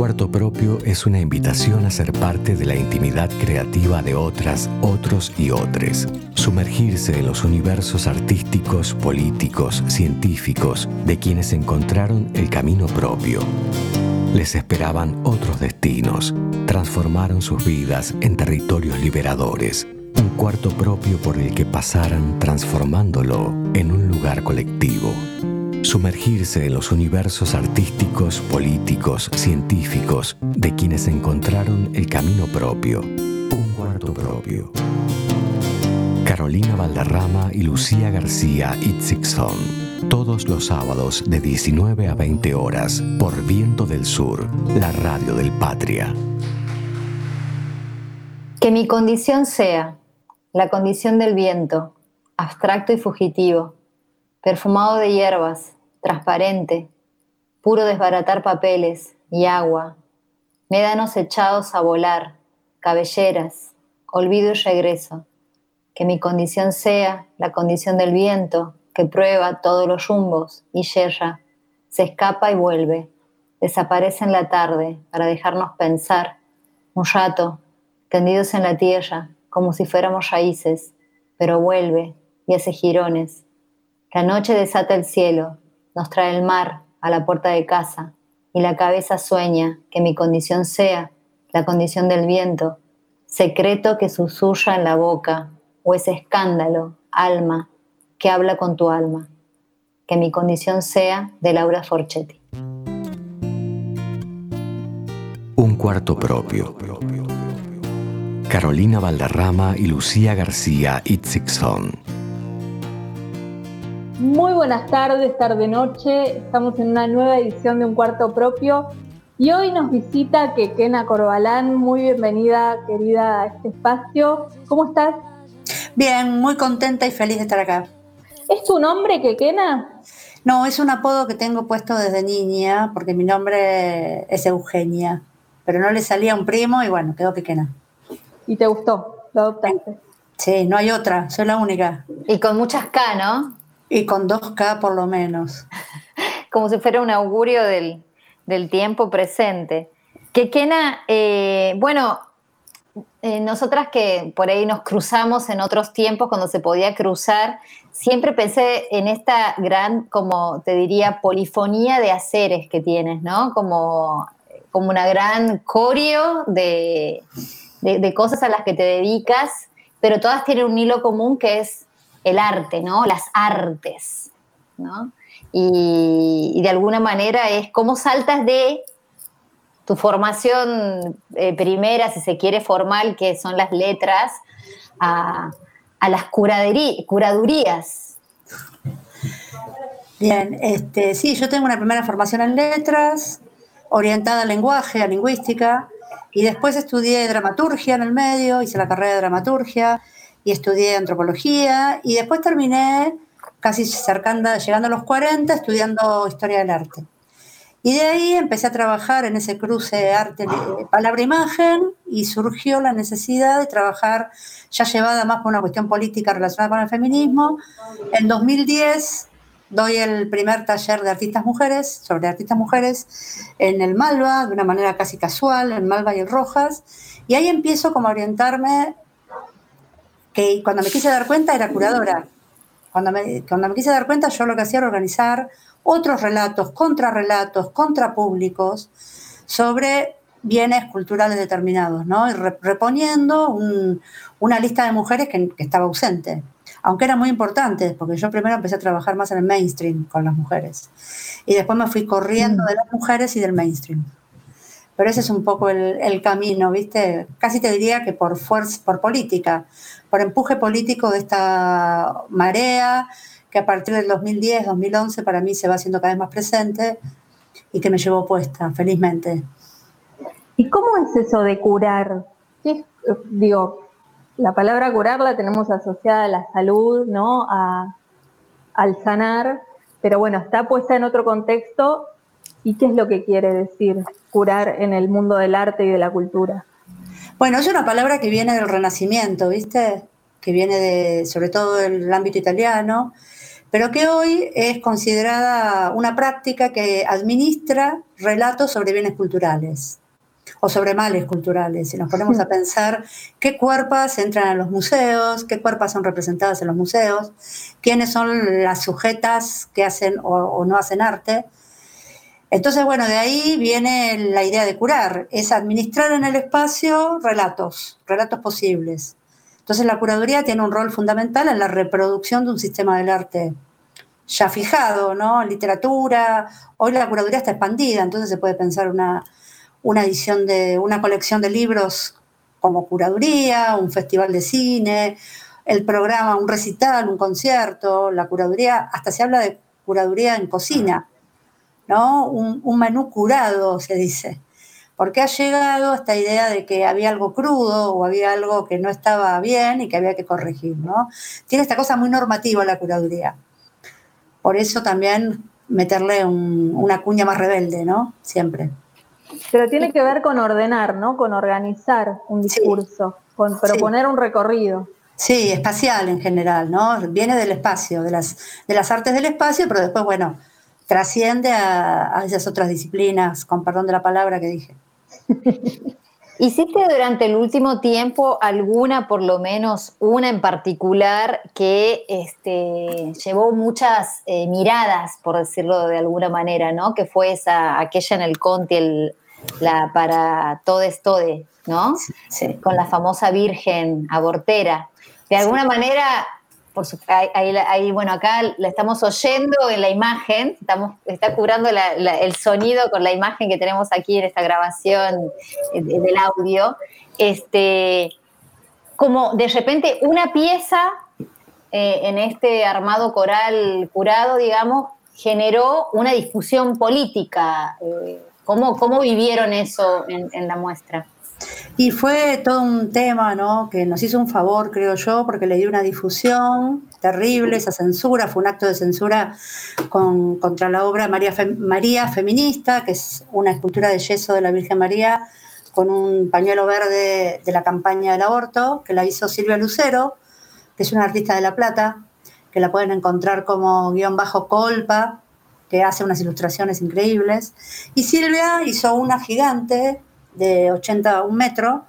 cuarto propio es una invitación a ser parte de la intimidad creativa de otras, otros y otres. Sumergirse en los universos artísticos, políticos, científicos de quienes encontraron el camino propio. Les esperaban otros destinos, transformaron sus vidas en territorios liberadores, un cuarto propio por el que pasaran transformándolo en un lugar colectivo. Sumergirse en los universos artísticos, políticos, científicos de quienes encontraron el camino propio, un cuarto propio. Carolina Valderrama y Lucía García Itzigson. Todos los sábados de 19 a 20 horas por Viento del Sur, la radio del Patria. Que mi condición sea la condición del viento, abstracto y fugitivo perfumado de hierbas, transparente, puro desbaratar papeles y agua, médanos echados a volar, cabelleras, olvido y regreso, que mi condición sea la condición del viento que prueba todos los rumbos y yerra, se escapa y vuelve, desaparece en la tarde para dejarnos pensar un rato, tendidos en la tierra, como si fuéramos raíces, pero vuelve y hace jirones la noche desata el cielo, nos trae el mar a la puerta de casa, y la cabeza sueña que mi condición sea la condición del viento, secreto que susurra en la boca, o ese escándalo, alma, que habla con tu alma. Que mi condición sea de Laura Forchetti. Un cuarto propio. Carolina Valderrama y Lucía García Itzigson. Muy buenas tardes, tarde-noche. Estamos en una nueva edición de Un Cuarto Propio y hoy nos visita Kekena Corbalán. Muy bienvenida, querida, a este espacio. ¿Cómo estás? Bien, muy contenta y feliz de estar acá. ¿Es tu nombre, Kekena? No, es un apodo que tengo puesto desde niña porque mi nombre es Eugenia, pero no le salía un primo y bueno, quedó Kekena. ¿Y te gustó? ¿Lo adoptaste? Sí, no hay otra, soy la única. Y con muchas K, ¿no? Y con 2K por lo menos. Como si fuera un augurio del, tiempo presente. Que Kena, eh, bueno, eh, nosotras que por ahí nos cruzamos en otros tiempos cuando se podía cruzar, siempre pensé en esta gran, como te diría, polifonía de haceres que tienes, ¿no? Como, como una gran coreo de, de cosas a las que te dedicas, pero todas tienen un hilo común que es el arte, ¿no? Las artes, ¿no? Y, de alguna manera es cómo saltas de tu formación eh, primera, si se quiere, formal, que son las letras, a, las curadurías. Bien, este, sí, yo tengo una primera formación en letras, orientada al lenguaje, a llegüística, y después estudié dramaturgia en el medio, hice la carrera de dramaturgia, y estudié antropología y después terminé casi cercando, llegando a los 40 estudiando historia del arte. Y de ahí empecé a trabajar en ese cruce arte, palabra, imagen y surgió la necesidad de trabajar ya llevada más por una cuestión política relacionada con el feminismo. En 2010 doy el primer taller de artistas mujeres, sobre artistas mujeres, en el Malva, de una manera casi casual, en Malva y en Rojas, y ahí empiezo como a orientarme que cuando me quise dar cuenta era curadora. Cuando me, cuando me quise dar cuenta yo lo que hacía era organizar otros relatos, contrarrelatos, contrapúblicos sobre bienes culturales determinados, ¿no? Y reponiendo una lista de mujeres que, estaba ausente, aunque era muy importante, porque yo primero empecé a trabajar más en el mainstream con las mujeres, y después me fui corriendo mm. de las mujeres y del mainstream. Pero ese es un poco el, camino, ¿viste? Casi te diría que por fuerza, por política, por empuje político de esta marea que a partir del 2010, 2011 para mí se va haciendo cada vez más presente y que me llevó puesta, felizmente. ¿Y cómo es eso de curar? Digo, la palabra curar la tenemos asociada a la salud, ¿no? A, al sanar, pero bueno, está puesta en otro contexto. ¿Y qué es lo que quiere decir curar en el mundo del arte y de la cultura? Bueno, es una palabra que viene del Renacimiento, ¿viste? Que viene de, sobre todo del ámbito italiano, pero que hoy es considerada una práctica que administra relatos sobre bienes culturales o sobre males culturales. Si nos ponemos a pensar qué cuerpas entran a los museos, qué cuerpas son representadas en los museos, quiénes son las sujetas que hacen o, no hacen arte. Entonces, bueno, de ahí viene la idea de curar, es administrar en el espacio relatos, relatos posibles. Entonces la curaduría tiene un rol fundamental en la reproducción de un sistema del arte ya fijado, ¿no? Literatura, hoy la curaduría está expandida, entonces se puede pensar una, una edición de una colección de libros como curaduría, un festival de cine, el programa, un recital, un concierto, la curaduría, hasta se habla de curaduría en cocina, ¿no? Un, un menú curado, se dice. Porque ha llegado esta idea de que había algo crudo o había algo que no estaba bien y que había que corregir, ¿no? Tiene esta cosa muy normativa la curaduría. Por eso también meterle una cuña más rebelde, ¿no? Siempre. Pero tiene que ver con ordenar, ¿no? Con organizar un discurso, con proponer un recorrido. Sí, espacial en general, ¿no? Viene del espacio, de las, de las artes del espacio, pero después, bueno, trasciende a, a esas otras disciplinas, con perdón de la palabra que dije. ¿Hiciste durante el último tiempo alguna, por lo menos una en particular, que este, llevó muchas eh, miradas, por decirlo de alguna manera, ¿no? Que fue esa, aquella en el Conti, el, la para Todes Tode, ¿no? Sí. Con la famosa Virgen abortera. De alguna manera ahí, bueno, acá la estamos oyendo en la imagen, estamos, está curando el sonido con la imagen que tenemos aquí en esta grabación del audio. Este, como de repente una pieza eh, en este armado coral curado, digamos, generó una discusión política. Eh, ¿cómo, ¿cómo, vivieron eso en la muestra? Y fue todo un tema, ¿no? Que nos hizo un favor, creo yo, porque le dio una difusión terrible, esa censura, fue un acto de censura contra la obra María, María Feminista, que es una escultura de yeso de la Virgen María con un pañuelo verde de la campaña del aborto, que la hizo Silvia Lucero, que es una artista de La Plata, que la pueden encontrar como guion bajo colpa, que hace unas ilustraciones increíbles. Y Silvia hizo una gigante de 81 metros,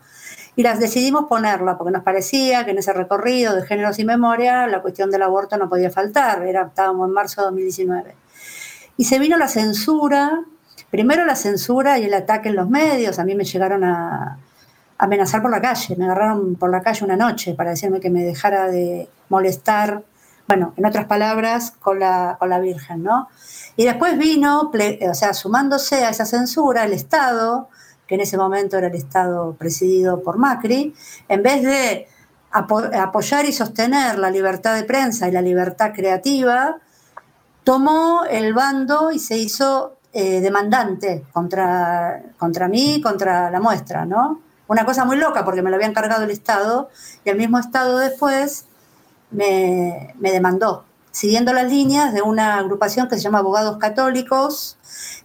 y las decidimos ponerla porque nos parecía que en ese recorrido de géneros y memoria la cuestión del aborto no podía faltar, Era, estábamos en marzo de 2019. Y se vino la censura, primero la censura y el ataque en los medios, a mí me llegaron a amenazar por la calle, me agarraron por la calle una noche para decirme que me dejara de molestar, bueno, en otras palabras, con la, con la Virgen, ¿no? Y después vino, o sea, sumándose a esa censura, el Estado, que en ese momento era el Estado presidido por Macri, en vez de apoyar y sostener la libertad de prensa y la libertad creativa, tomó el bando y se hizo eh, demandante contra, contra mí, contra la muestra, ¿no? Una cosa muy loca porque me lo había encargado el Estado y el mismo Estado después me, me demandó siguiendo las líneas de una agrupación que se llama Abogados Católicos.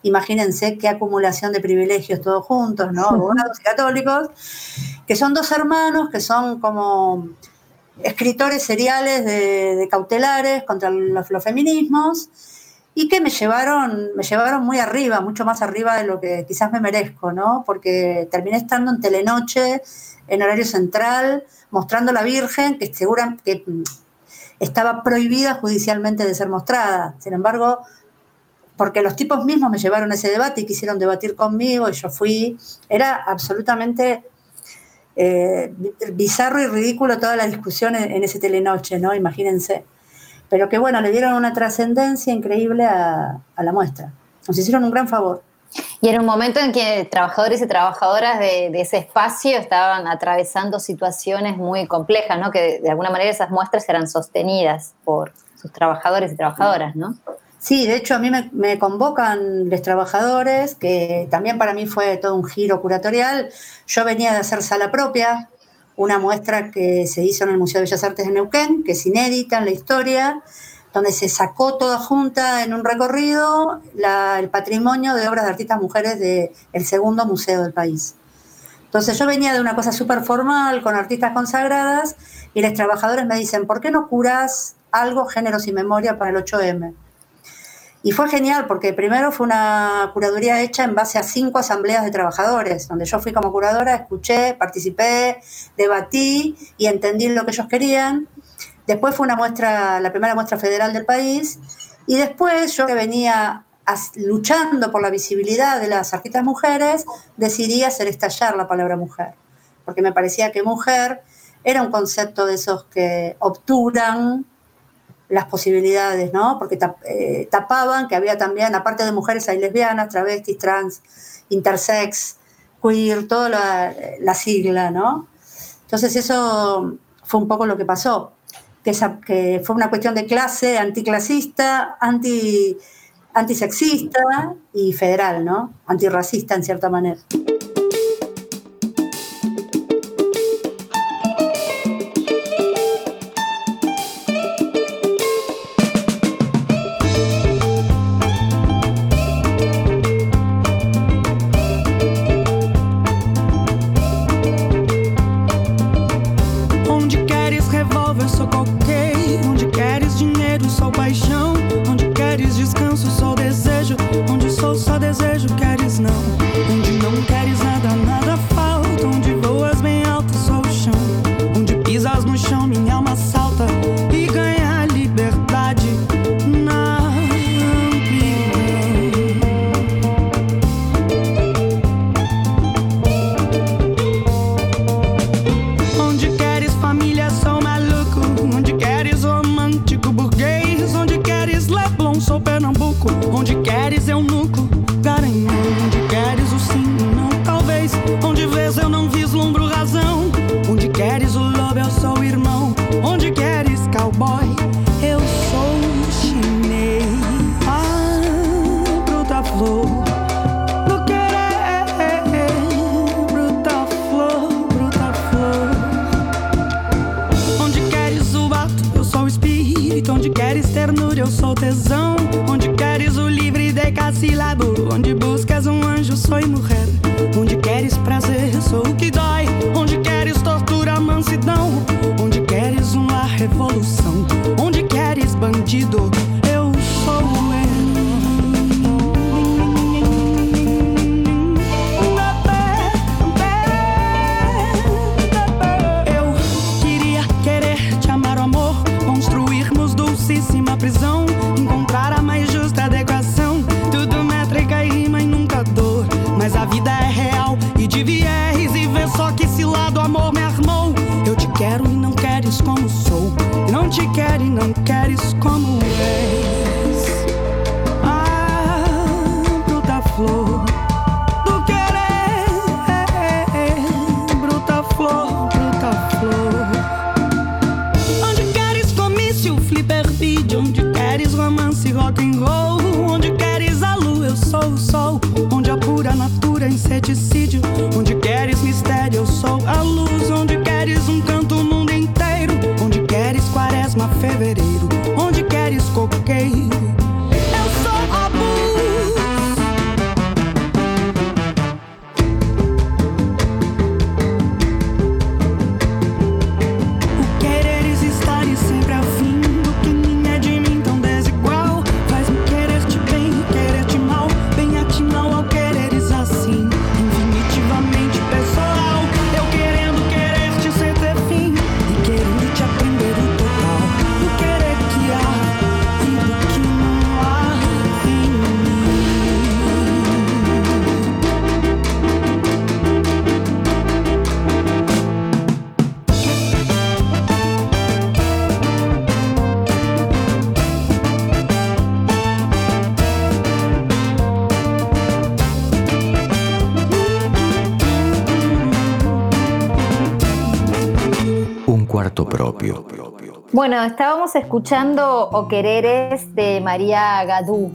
Imagínense qué acumulación de privilegios todos juntos, ¿no? Abogados católicos, que son dos hermanos que son como escritores seriales de, cautelares contra los, feminismos y que me llevaron, me llevaron muy arriba, mucho más arriba de lo que quizás me merezco, ¿no? Porque terminé estando en Telenoche, en horario central, mostrando a la Virgen, que segura que estaba prohibida judicialmente de ser mostrada. Sin embargo, porque los tipos mismos me llevaron a ese debate y quisieron debatir conmigo y yo fui, era absolutamente eh, bizarro y ridículo toda la discusión en, ese telenoche, ¿no? Imagínense. Pero que bueno, le dieron una trascendencia increíble a la muestra. Nos hicieron un gran favor. Y en un momento en que trabajadores y trabajadoras de, ese espacio estaban atravesando situaciones muy complejas, ¿no? Que de, alguna manera esas muestras eran sostenidas por sus trabajadores y trabajadoras, ¿no? Sí, de hecho a mí me, convocan los trabajadores, que también para mí fue todo un giro curatorial. Yo venía de hacer sala propia, una muestra que se hizo en el Museo de Bellas Artes de Neuquén, que es inédita en la historia, donde se sacó toda junta en un recorrido el patrimonio de obras de artistas mujeres del segundo museo del país. Entonces yo venía de una cosa súper formal, con artistas consagradas, y los trabajadores me dicen, ¿por qué no curas algo, géneros y memoria para el 8M? Y fue genial porque primero fue una curaduría hecha en base a cinco asambleas de trabajadores, donde yo fui como curadora, escuché, participé, debatí y entendí lo que ellos querían. Después fue una muestra, la primera muestra federal del país. Y después yo que venía luchando por la visibilidad de las artistas mujeres, decidí hacer estallar la palabra mujer, porque me parecía que mujer era un concepto de esos que obturan las posibilidades, ¿no? Porque eh, tapaban que había también, aparte de mujeres, hay lesbianas, travestis, trans, intersex, queer, toda la, sigla, ¿no? Entonces eso fue un poco lo que pasó, que, que fue una cuestión de clase anticlasista, anti, antisexista y federal, ¿no? Antirracista en cierta manera. Bueno, escuchando O Quereres de María Gadú.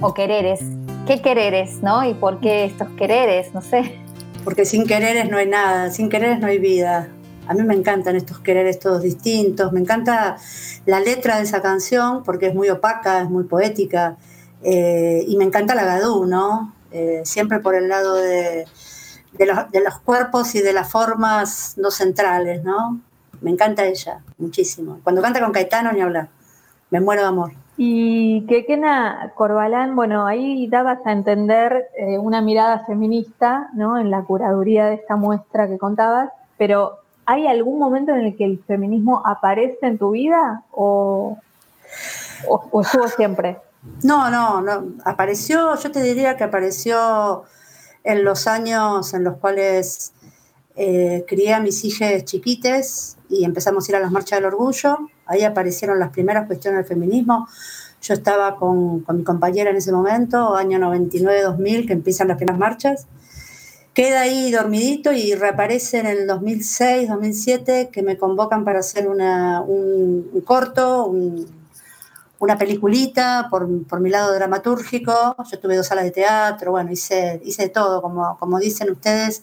O Quereres. ¿Qué quereres, no? ¿Y por qué estos quereres? No sé. Porque sin quereres no hay nada, sin quereres no hay vida. A mí me encantan estos quereres todos distintos. Me encanta la letra de esa canción porque es muy opaca, es muy poética. Eh, y me encanta la Gadú, ¿no? Eh, siempre por el lado de, de, los, de los cuerpos y de las formas no centrales, ¿no? Me encanta ella, muchísimo. Cuando canta con Caetano, ni hablar. Me muero de amor. Y que Kena Corbalán, bueno, ahí dabas a entender eh, una mirada feminista, ¿no? En la curaduría de esta muestra que contabas, pero ¿hay algún momento en el que el feminismo aparece en tu vida o, o, estuvo siempre? No, no, no. Apareció, yo te diría que apareció en los años en los cuales eh, crié a mis hijas chiquites y empezamos a ir a las marchas del orgullo. Ahí aparecieron las primeras cuestiones del feminismo. Yo estaba con, con mi compañera en ese momento, año 99-2000, que empiezan las primeras marchas. Queda ahí dormidito y reaparece en el 2006, 2007, que me convocan para hacer una, un, corto, una peliculita por, por, mi lado dramatúrgico. Yo tuve dos salas de teatro, bueno, hice, hice todo, como, como dicen ustedes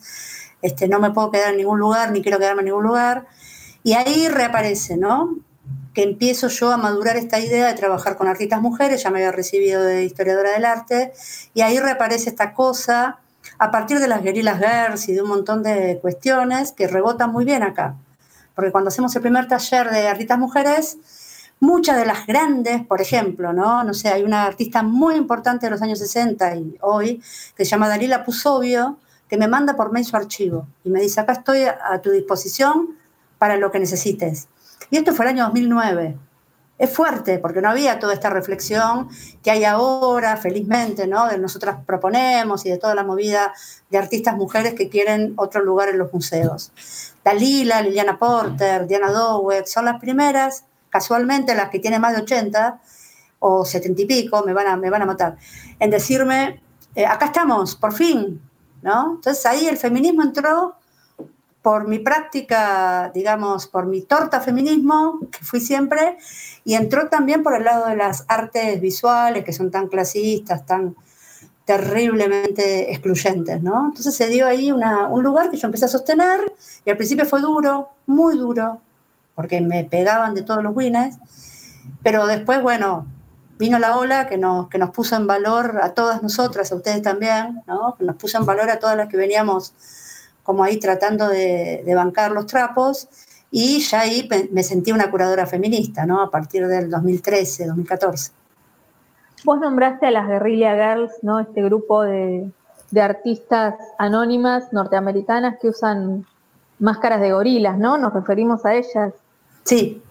este, no me puedo quedar en ningún lugar, ni quiero quedarme en ningún lugar. Y ahí reaparece, ¿no? Que empiezo yo a madurar esta idea de trabajar con artistas mujeres, ya me había recibido de historiadora del arte, y ahí reaparece esta cosa a partir de las guerrillas girls y de un montón de cuestiones que rebotan muy bien acá. Porque cuando hacemos el primer taller de artistas mujeres, muchas de las grandes, por ejemplo, ¿no? No sé, hay una artista muy importante de los años 60 y hoy, que se llama Dalila Pusovio, que me manda por mail su archivo y me dice, acá estoy a tu disposición para lo que necesites. Y esto fue el año 2009. Es fuerte porque no había toda esta reflexión que hay ahora, felizmente, ¿no? De nosotras proponemos y de toda la movida de artistas mujeres que quieren otro lugar en los museos. Dalila, Liliana Porter, Diana Dowek, son las primeras, casualmente las que tienen más de 80 o 70 y pico, me van a, me van a matar, en decirme, eh, acá estamos, por fin, entonces ahí el feminismo entró por mi práctica, digamos, por mi torta feminismo, que fui siempre, y entró también por el lado de las artes visuales, que son tan clasistas, tan terriblemente excluyentes, ¿no? Entonces se dio ahí un lugar que yo empecé a sostener, y al principio fue duro, muy duro, porque me pegaban de todos los wines, pero después, bueno, vino la ola que nos, que nos puso en valor a todas nosotras, a ustedes también, ¿no? que nos puso en valor a todas las que veníamos como ahí tratando de, bancar los trapos, y ya ahí me sentí una curadora feminista, ¿no? A partir del 2013, 2014. Vos nombraste a las Guerrilla Girls, ¿no? Este grupo de, de artistas anónimas norteamericanas que usan máscaras de gorilas, ¿no? Nos referimos a ellas. Sí,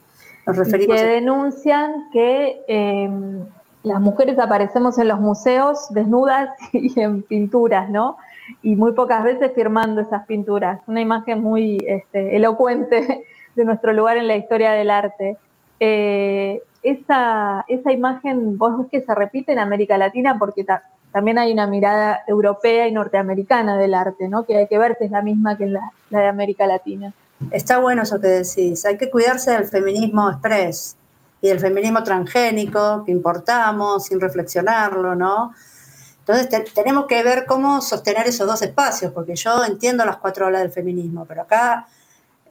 que denuncian que em, las mujeres aparecemos en los museos desnudas y en pinturas, ¿no? Y muy pocas veces firmando esas pinturas. Una imagen muy este, elocuente de nuestro lugar en la historia del arte. Eh, esa, esa imagen, vos ves que se repite en América Latina porque también hay una mirada europea y norteamericana del arte, ¿no? Que hay que ver que es la misma que la de América Latina. Está bueno eso que decís. Hay que cuidarse del feminismo express y del feminismo transgénico que importamos sin reflexionarlo, ¿no? Entonces tenemos que ver cómo sostener esos dos espacios, porque yo entiendo las cuatro olas del feminismo, pero acá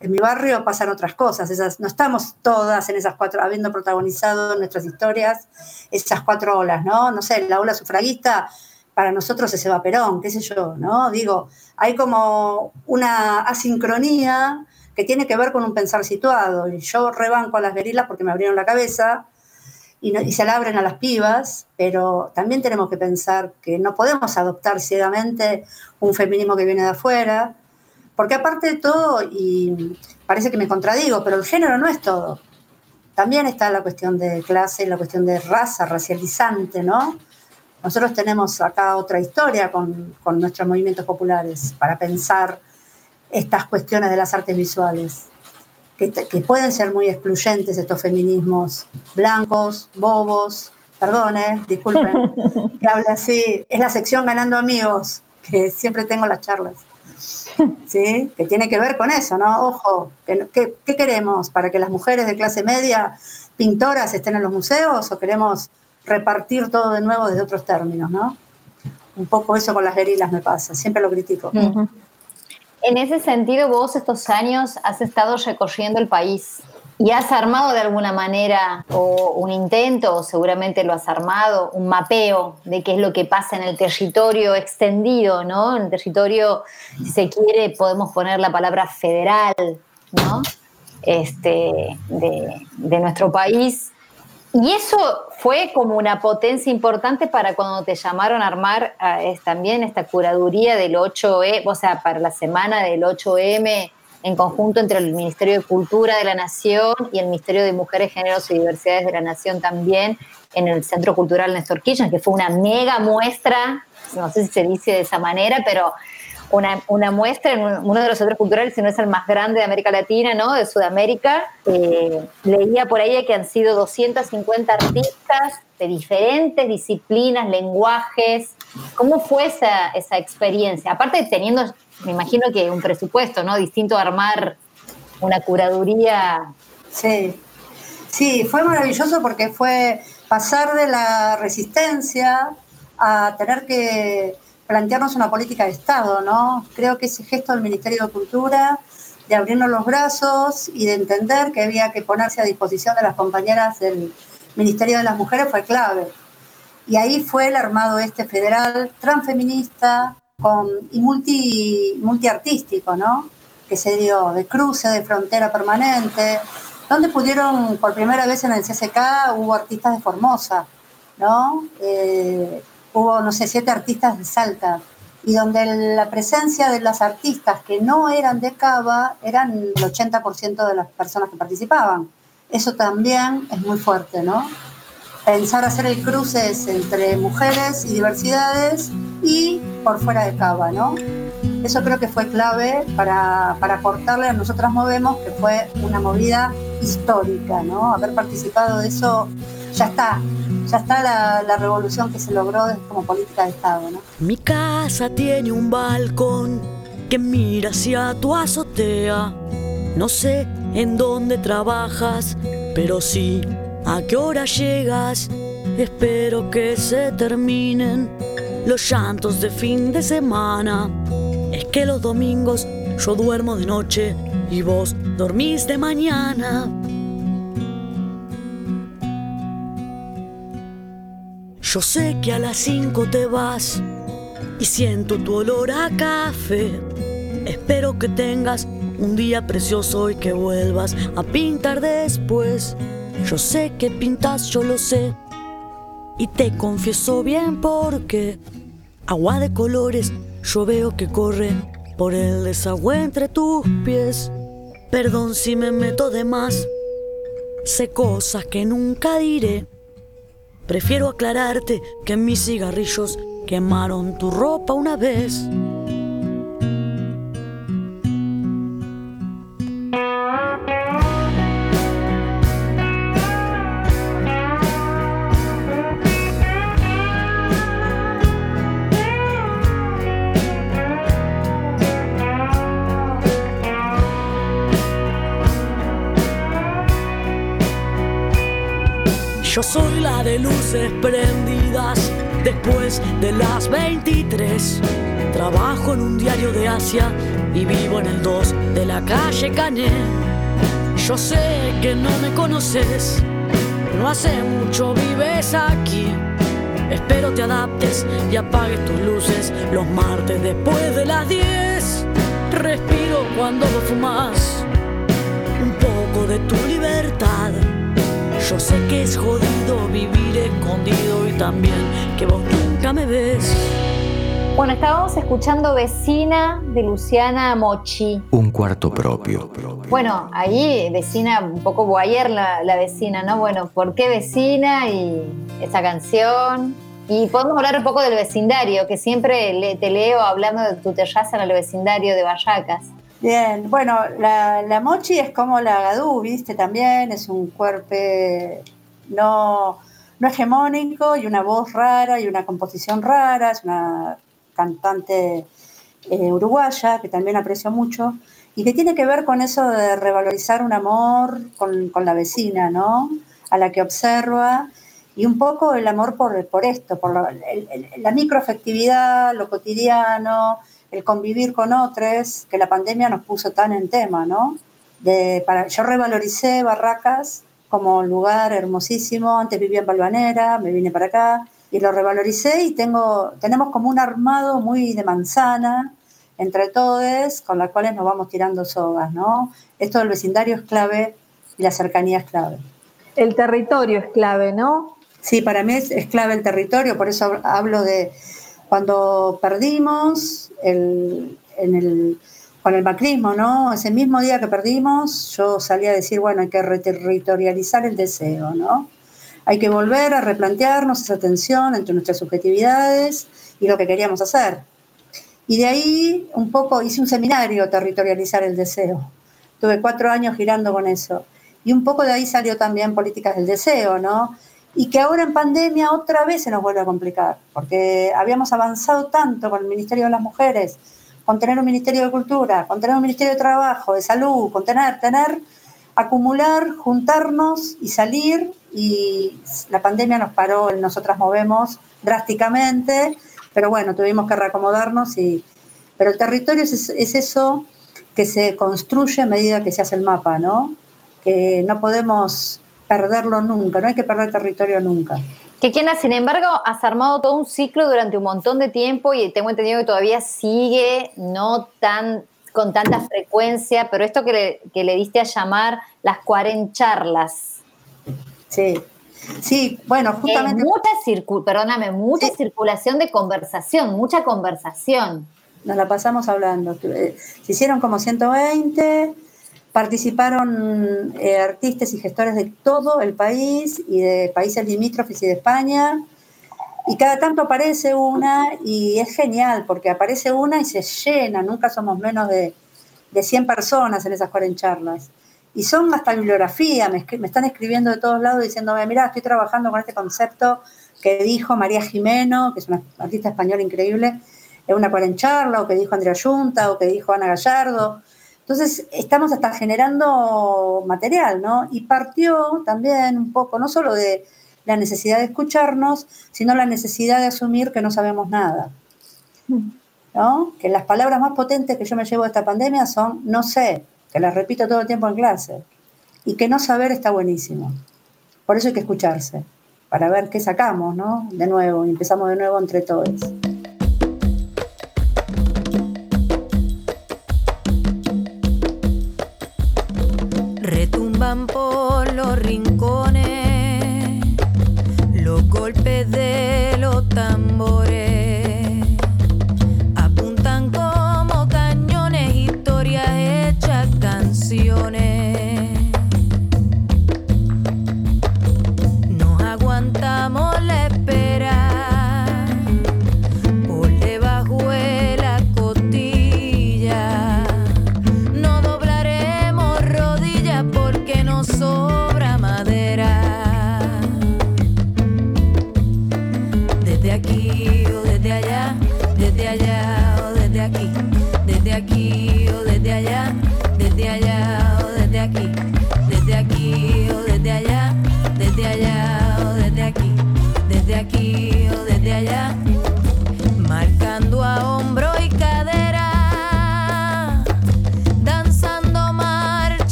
en mi barrio pasan otras cosas. Esas, no estamos todas en esas cuatro, habiendo protagonizado nuestras historias, esas cuatro olas, ¿no? No sé, la ola sufragista para nosotros es Eva Perón, qué sé yo, ¿no? Digo, hay como una asincronía tiene que ver con un pensar situado. Y yo rebanco a las guerrillas porque me abrieron la cabeza y, se la abren a las pibas, pero también tenemos que pensar que no podemos adoptar ciegamente un feminismo que viene de afuera, porque aparte de todo, y parece que me contradigo, pero el género no es todo. También está la cuestión de clase, la cuestión de raza, racializante, ¿no? Nosotros tenemos acá otra historia con, con nuestros movimientos populares para pensar estas cuestiones de las artes visuales, que, pueden ser muy excluyentes estos feminismos blancos, bobos, perdone, disculpen, que habla así, es la sección Ganando Amigos, que siempre tengo las charlas. ¿Sí? Que tiene que ver con eso, ¿no? Ojo, ¿qué, ¿qué queremos? ¿Para que las mujeres de clase media, pintoras, estén en los museos o queremos repartir todo de nuevo desde otros términos, ¿no? Un poco eso con las guerrillas me pasa, siempre lo critico. En ese sentido, vos estos años has estado recorriendo el país. ¿Y has armado de alguna manera o un intento, seguramente lo has armado, un mapeo de qué es lo que pasa en el territorio extendido, ¿no? En el territorio, si se quiere, podemos poner la palabra federal, ¿no? Este, de nuestro país. Y eso fue como una potencia importante para cuando te llamaron a armar también esta curaduría del 8E, o sea, para la semana del 8M en conjunto entre el Ministerio de Cultura de la Nación y el Ministerio de Mujeres, Géneros y Diversidades de la Nación también en el Centro Cultural Néstor Kirchner, que fue una mega muestra, no sé si se dice de esa manera, pero una, muestra en uno de los centros culturales, si no es el más grande de América Latina, ¿no? De Sudamérica. Eh, leía por ahí que han sido 250 artistas de diferentes disciplinas, lenguajes. ¿Cómo fue esa, esa experiencia? Aparte teniendo me imagino que un presupuesto, ¿no? Distinto a armar una curaduría. Sí, sí, fue maravilloso porque fue pasar de la resistencia a tener que plantearnos una política de Estado, ¿no? Creo que ese gesto del Ministerio de Cultura, de abrirnos los brazos y de entender que había que ponerse a disposición de las compañeras del Ministerio de las Mujeres fue clave. Y ahí fue el armado este federal transfeminista, y multi, multiartístico, ¿no? Que se dio de cruce, de frontera permanente, donde pudieron, por primera vez en el CSK, hubo artistas de Formosa, ¿no? Eh, hubo, no sé, siete artistas de Salta, y donde la presencia de las artistas que no eran de Cava eran el 80% de las personas que participaban. Eso también es muy fuerte, ¿no? Pensar hacer el cruce entre mujeres y diversidades y por fuera de Cava, ¿no? Eso creo que fue clave para, para aportarle a Nosotras Movemos, que fue una movida histórica, ¿no? Haber participado de eso, ya está, ya está la, revolución que se logró como política de Estado. ¿no? Mi casa tiene un balcón que mira hacia tu azotea. No sé en dónde trabajas, pero sí a qué hora llegas. Espero que se terminen los llantos de fin de semana. Es que los domingos yo duermo de noche y vos dormís de mañana. Yo sé que a las 5 te vas y siento tu olor a café. Espero que tengas un día precioso y que vuelvas a pintar después. Yo sé que pintas, yo lo sé. Y te confieso bien porque agua de colores yo veo que corre por el desagüe entre tus pies. Perdón si me meto de más, sé cosas que nunca diré. Prefiero aclararte que mis cigarrillos quemaron tu ropa una vez. Yo soy la de luces prendidas después de las 23. Trabajo en un diario de Asia y vivo en el 2 de la calle Cané. Yo sé que no me conoces, no hace mucho vives aquí. Espero te adaptes y apagues tus luces los martes después de las 10. Respiro cuando vos fumas un poco de tu libertad yo sé que es jodido vivir escondido y también que vos nunca me ves. Bueno, estábamos escuchando Vecina de Luciana Mochi. Un cuarto propio. Bueno, ahí vecina, un poco boyer la, la vecina, ¿no? Bueno, ¿por qué vecina y esa canción? Y podemos hablar un poco del vecindario, que siempre te leo hablando de tu terraza en el vecindario de Vallacas. Bien, bueno, la, mochi es como la gadú, ¿viste? También es un cuerpo no, no hegemónico y una voz rara y una composición rara, es una cantante eh, uruguaya que también aprecio mucho y que tiene que ver con eso de revalorizar un amor con, la vecina, ¿no? A la que observa y un poco el amor por, por esto, por la, la microafectividad, lo cotidiano, el convivir con otros, que la pandemia nos puso tan en tema, ¿no? para, yo revaloricé Barracas como lugar hermosísimo. Antes vivía en Balvanera, me vine para acá y lo revaloricé y tengo, tenemos como un armado muy de manzana entre todos, con las cuales nos vamos tirando sogas, ¿no? Esto del vecindario es clave y la cercanía es clave. El territorio es clave, ¿no? Sí, para mí es, clave el territorio, por eso hablo de cuando perdimos en el, con el macrismo, ¿no? Ese mismo día que perdimos, yo salí a decir, bueno, hay que reterritorializar el deseo, ¿no? Hay que volver a replantearnos esa tensión entre nuestras subjetividades y lo que queríamos hacer. Y de ahí un poco hice un seminario, territorializar el deseo. Tuve cuatro años girando con eso. Y un poco de ahí salió también políticas del deseo, ¿no? Y que ahora en pandemia otra vez se nos vuelve a complicar, porque habíamos avanzado tanto con el Ministerio de las Mujeres, con tener un Ministerio de Cultura, con tener un Ministerio de Trabajo, de Salud, con tener, tener, acumular, juntarnos y salir. Y la pandemia nos paró, nosotras movemos drásticamente, pero bueno, tuvimos que reacomodarnos. Y, pero el territorio es, es eso que se construye a medida que se hace el mapa, ¿no? que no podemos perderlo nunca, no hay que perder territorio nunca. Que quien, sin embargo, has armado todo un ciclo durante un montón de tiempo y tengo entendido que todavía sigue, no tan con tanta frecuencia, pero esto que le, le diste a llamar las cuarencharlas. Sí, sí, bueno, justamente... mucha perdóname, mucha circulación de conversación, mucha conversación. Nos la pasamos hablando. Se hicieron como 120 Participaron eh, artistas y gestores de todo el país y de países limítrofes y de España. Y cada tanto aparece una y es genial porque aparece una y se llena, nunca somos menos de, de 100 personas en esas 40 charlas. Y son hasta bibliografía, me, me están escribiendo de todos lados diciéndome, mira, estoy trabajando con este concepto que dijo María Jimeno, que es una artista española increíble, en una cuarencharla, o que dijo Andrea Junta, o que dijo Ana Gallardo. Entonces, estamos hasta generando material, ¿no? Y partió también un poco, no solo de la necesidad de escucharnos, sino la necesidad de asumir que no sabemos nada. ¿No? Que las palabras más potentes que yo me llevo de esta pandemia son no sé, que las repito todo el tiempo en clase. Y que no saber está buenísimo. Por eso hay que escucharse, para ver qué sacamos, ¿no? De nuevo, y empezamos de nuevo entre todos. De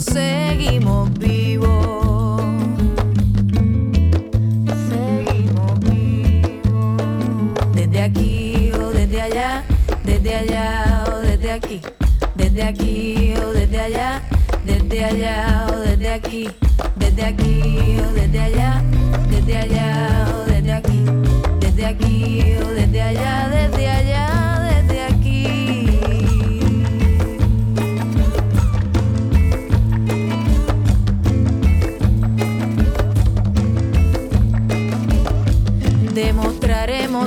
seguimos vivos. Seguimos vivos. Desde aquí o desde allá, desde allá o desde aquí, desde aquí o desde allá, desde allá o desde aquí, desde aquí o desde allá, desde allá desde aquí, desde aquí o desde allá, desde allá.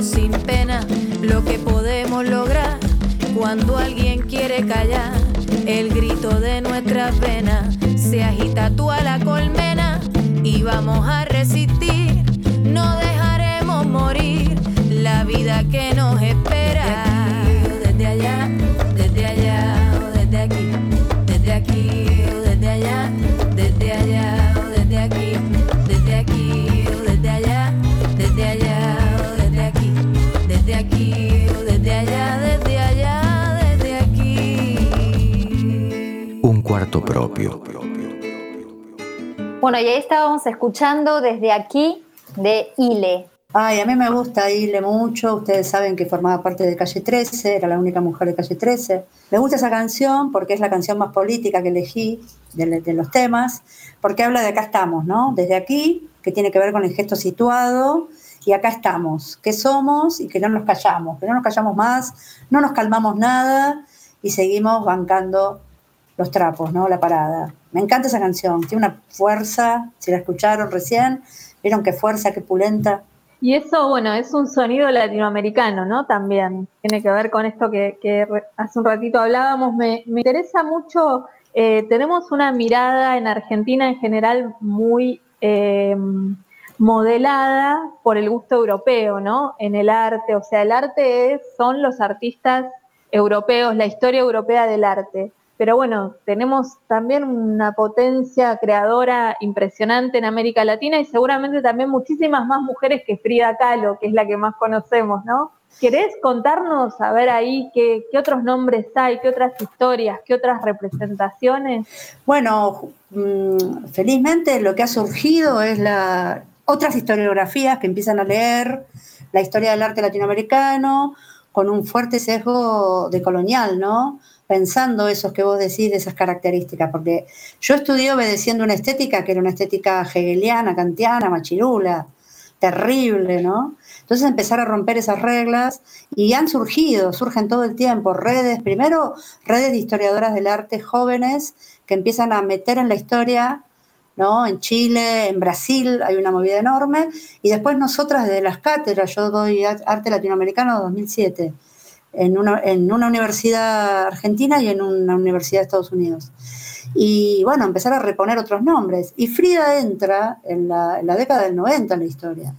Sin pena lo que podemos lograr cuando alguien quiere callar el grito de nuestras venas. Se agita tú a la colmena y vamos a resistir. no dejaremos morir la vida que nos espera. Propio. Bueno, y ahí estábamos escuchando desde aquí de Ile. Ay, a mí me gusta Ile mucho. Ustedes saben que formaba parte de Calle 13, era la única mujer de Calle 13. Me gusta esa canción porque es la canción más política que elegí de, de los temas, porque habla de acá estamos, ¿no? Desde aquí, que tiene que ver con el gesto situado, y acá estamos, que somos y que no nos callamos, que no nos callamos más, no nos calmamos nada y seguimos bancando los trapos, ¿no? La parada. Me encanta esa canción, tiene una fuerza, si la escucharon recién, vieron qué fuerza, qué pulenta. Y eso, bueno, es un sonido latinoamericano, ¿no? También tiene que ver con esto que, hace un ratito hablábamos. Me, me interesa mucho, eh, tenemos una mirada en Argentina en general muy eh, modelada por el gusto europeo, ¿no? En el arte, o sea, el arte es, son los artistas europeos, la historia europea del arte. Pero bueno, tenemos también una potencia creadora impresionante en América Latina y seguramente también muchísimas más mujeres que Frida Kahlo, que es la que más conocemos, ¿no? ¿Querés contarnos, a ver ahí, qué, otros nombres hay, qué otras historias, qué otras representaciones? Bueno, mm, felizmente lo que ha surgido es la otras historiografías que empiezan a leer la historia del arte latinoamericano con un fuerte sesgo de colonial, ¿no? Pensando esos que vos decís de esas características, porque yo estudié obedeciendo una estética que era una estética hegeliana, kantiana, machirula, terrible, ¿no? Entonces empezar a romper esas reglas y han surgido, surgen todo el tiempo redes, primero redes de historiadoras del arte jóvenes que empiezan a meter en la historia, ¿no? En Chile, en Brasil hay una movida enorme y después nosotras desde las cátedras, yo doy arte latinoamericano 2007 en una, en una universidad argentina y en una universidad de Estados Unidos. Y bueno, empezar a reponer otros nombres. Y Frida entra en la, década del 90 en la historia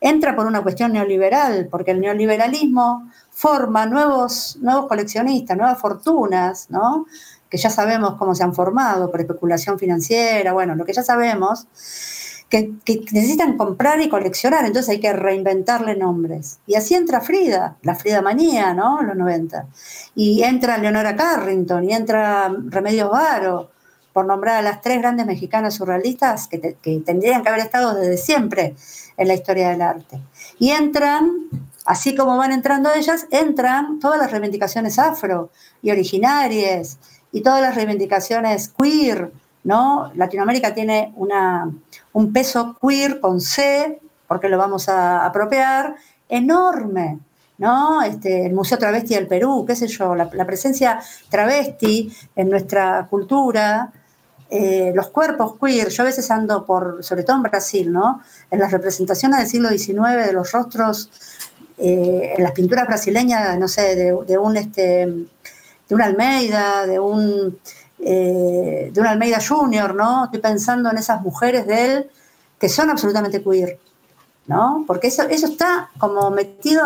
entra por una cuestión neoliberal, porque el neoliberalismo forma nuevos, nuevos coleccionistas, nuevas fortunas, ¿no? que ya sabemos cómo se han formado por especulación financiera, bueno, lo que ya sabemos, que, necesitan comprar y coleccionar, entonces hay que reinventarle nombres. Y así entra Frida, la Frida Manía, ¿no? Los 90. Y entra Leonora Carrington, y entra Remedios Varo, por nombrar a las tres grandes mexicanas surrealistas que, te, que tendrían que haber estado desde siempre en la historia del arte. Y entran, así como van entrando ellas, entran todas las reivindicaciones afro y originarias y todas las reivindicaciones queer, ¿no? Latinoamérica tiene una, un peso queer con C, porque lo vamos a apropiar, enorme, ¿no? Este, el Museo Travesti del Perú, qué sé yo, la, presencia travesti en nuestra cultura, eh, los cuerpos queer, yo a veces ando por, sobre todo en Brasil, ¿no? En las representaciones del siglo XIX, de los rostros, eh, en las pinturas brasileñas, no sé, de, un este, de un Almeida, de un eh, de un Almeida Junior, ¿no? Estoy pensando en esas mujeres de él que son absolutamente queer, ¿no? Porque eso, eso está como metido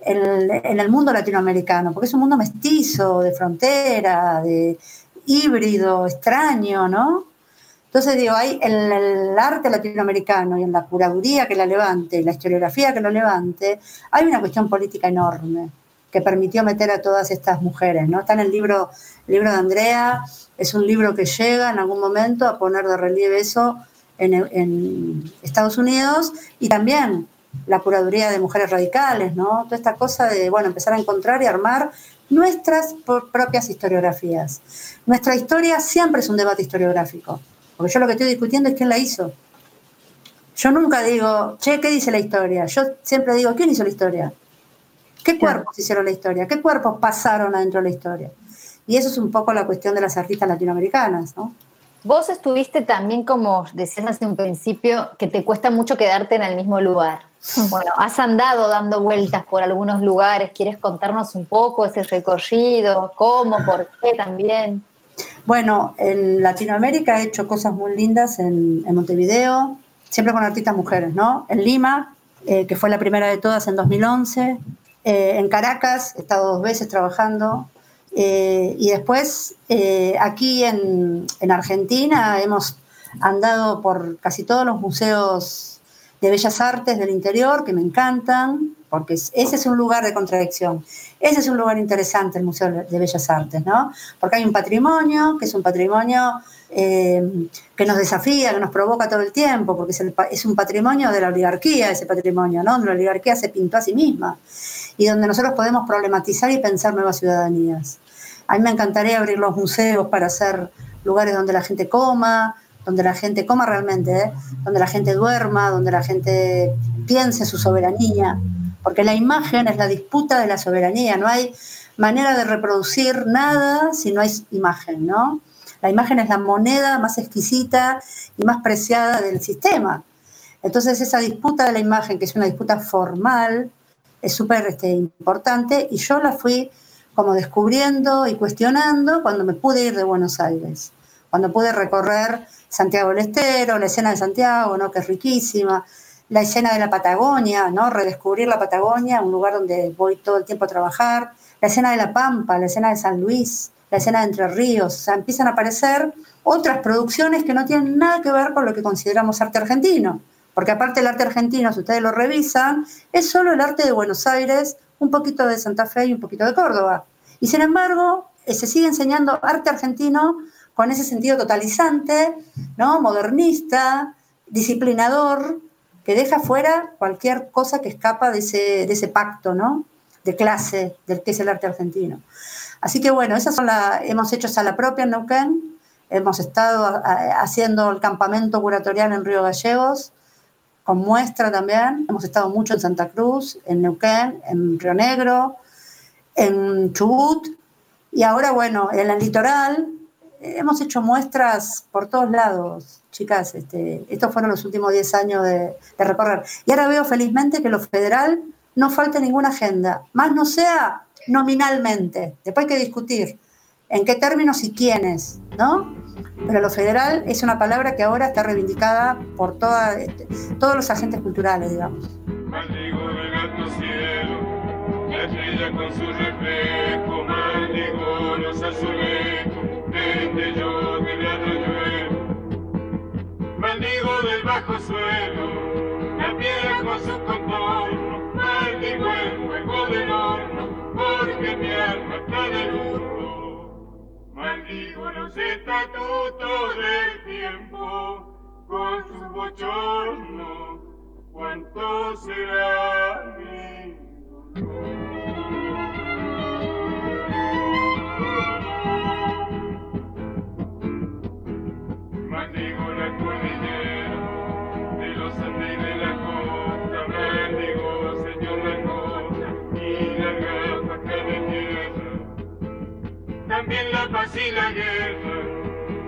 en el mundo latinoamericano, porque es un mundo mestizo, de frontera, de híbrido, extraño, ¿no? Entonces digo, hay en el arte latinoamericano y en la curaduría que la levante, la historiografía que lo levante, hay una cuestión política enorme que permitió meter a todas estas mujeres, ¿no? Está en el libro, libro de Andrea, es un libro que llega en algún momento a poner de relieve eso en, en Estados Unidos y también la curaduría de mujeres radicales, ¿no? Toda esta cosa de, bueno, empezar a encontrar y armar nuestras propias historiografías. Nuestra historia siempre es un debate historiográfico, porque yo lo que estoy discutiendo es quién la hizo. Yo nunca digo, che, ¿qué dice la historia? Yo siempre digo, ¿quién hizo la historia? ¿Qué cuerpos hicieron la historia? ¿Qué cuerpos pasaron adentro de la historia? Y eso es un poco la cuestión de las artistas latinoamericanas, ¿no? Vos estuviste también, como decías hace un principio, que te cuesta mucho quedarte en el mismo lugar. Bueno, has andado dando vueltas por algunos lugares. ¿Quieres contarnos un poco ese recorrido? ¿Cómo? ¿Por qué también? Bueno, en Latinoamérica he hecho cosas muy lindas en, en Montevideo, siempre con artistas mujeres, ¿no? En Lima, eh, que fue la primera de todas en 2011, eh, en Caracas, he estado dos veces trabajando, eh, y después aquí en, en Argentina hemos andado por casi todos los museos de bellas artes del interior, que me encantan, porque ese es un lugar de contradicción. Ese es un lugar interesante, el Museo de Bellas Artes, ¿no? Porque hay un patrimonio, que es un patrimonio eh, que nos desafía, que nos provoca todo el tiempo, porque es, un patrimonio de la oligarquía, ese patrimonio, ¿no? La oligarquía se pintó a sí misma y donde nosotros podemos problematizar y pensar nuevas ciudadanías. A mí me encantaría abrir los museos para hacer lugares donde la gente coma, donde la gente coma realmente, ¿eh? donde la gente duerma, donde la gente piense su soberanía, porque la imagen es la disputa de la soberanía, no hay manera de reproducir nada si no hay imagen, ¿no? La imagen es la moneda más exquisita y más preciada del sistema. Entonces esa disputa de la imagen, que es una disputa formal, es súper este, importante y yo la fui como descubriendo y cuestionando cuando me pude ir de Buenos Aires, cuando pude recorrer Santiago del Estero, la escena de Santiago, ¿no? que es riquísima, la escena de la Patagonia, ¿no? Redescubrir la Patagonia, un lugar donde voy todo el tiempo a trabajar, la escena de La Pampa, la escena de San Luis, la escena de Entre Ríos, o empiezan a aparecer otras producciones que no tienen nada que ver con lo que consideramos arte argentino, porque aparte el arte argentino, si ustedes lo revisan, es solo el arte de Buenos Aires, un poquito de Santa Fe y un poquito de Córdoba. Y sin embargo, eh, se sigue enseñando arte argentino con ese sentido totalizante, ¿no? modernista, disciplinador, que deja fuera cualquier cosa que escapa de ese, pacto, ¿no? De clase, del que es el arte argentino. Así que bueno, esas las, hemos hecho sala propia en Neuquén, hemos estado haciendo el campamento curatorial en Río Gallegos, con muestra también, hemos estado mucho en Santa Cruz, en Neuquén, en Río Negro, en Chubut, y ahora bueno, en el litoral, hemos hecho muestras por todos lados, chicas. Este, estos fueron los últimos 10 años de, recorrer. Y ahora veo felizmente que lo federal no falta ninguna agenda, más no sea nominalmente. Después hay que discutir en qué términos y quiénes, ¿no? Pero lo federal es una palabra que ahora está reivindicada por toda, este, todos los agentes culturales, digamos. Maldigo gato cielo, la estrella con su reflejo, maldigo los azulejos, desde yo del arroyuelo. Maldigo del bajo suelo, la piedra con su contorno, maldigo el fuego del horno, porque mi alma está de luto. Maldigo los estatutos del tiempo, con su bochorno, cuánto será mi Maldigo También la paz y la guerra,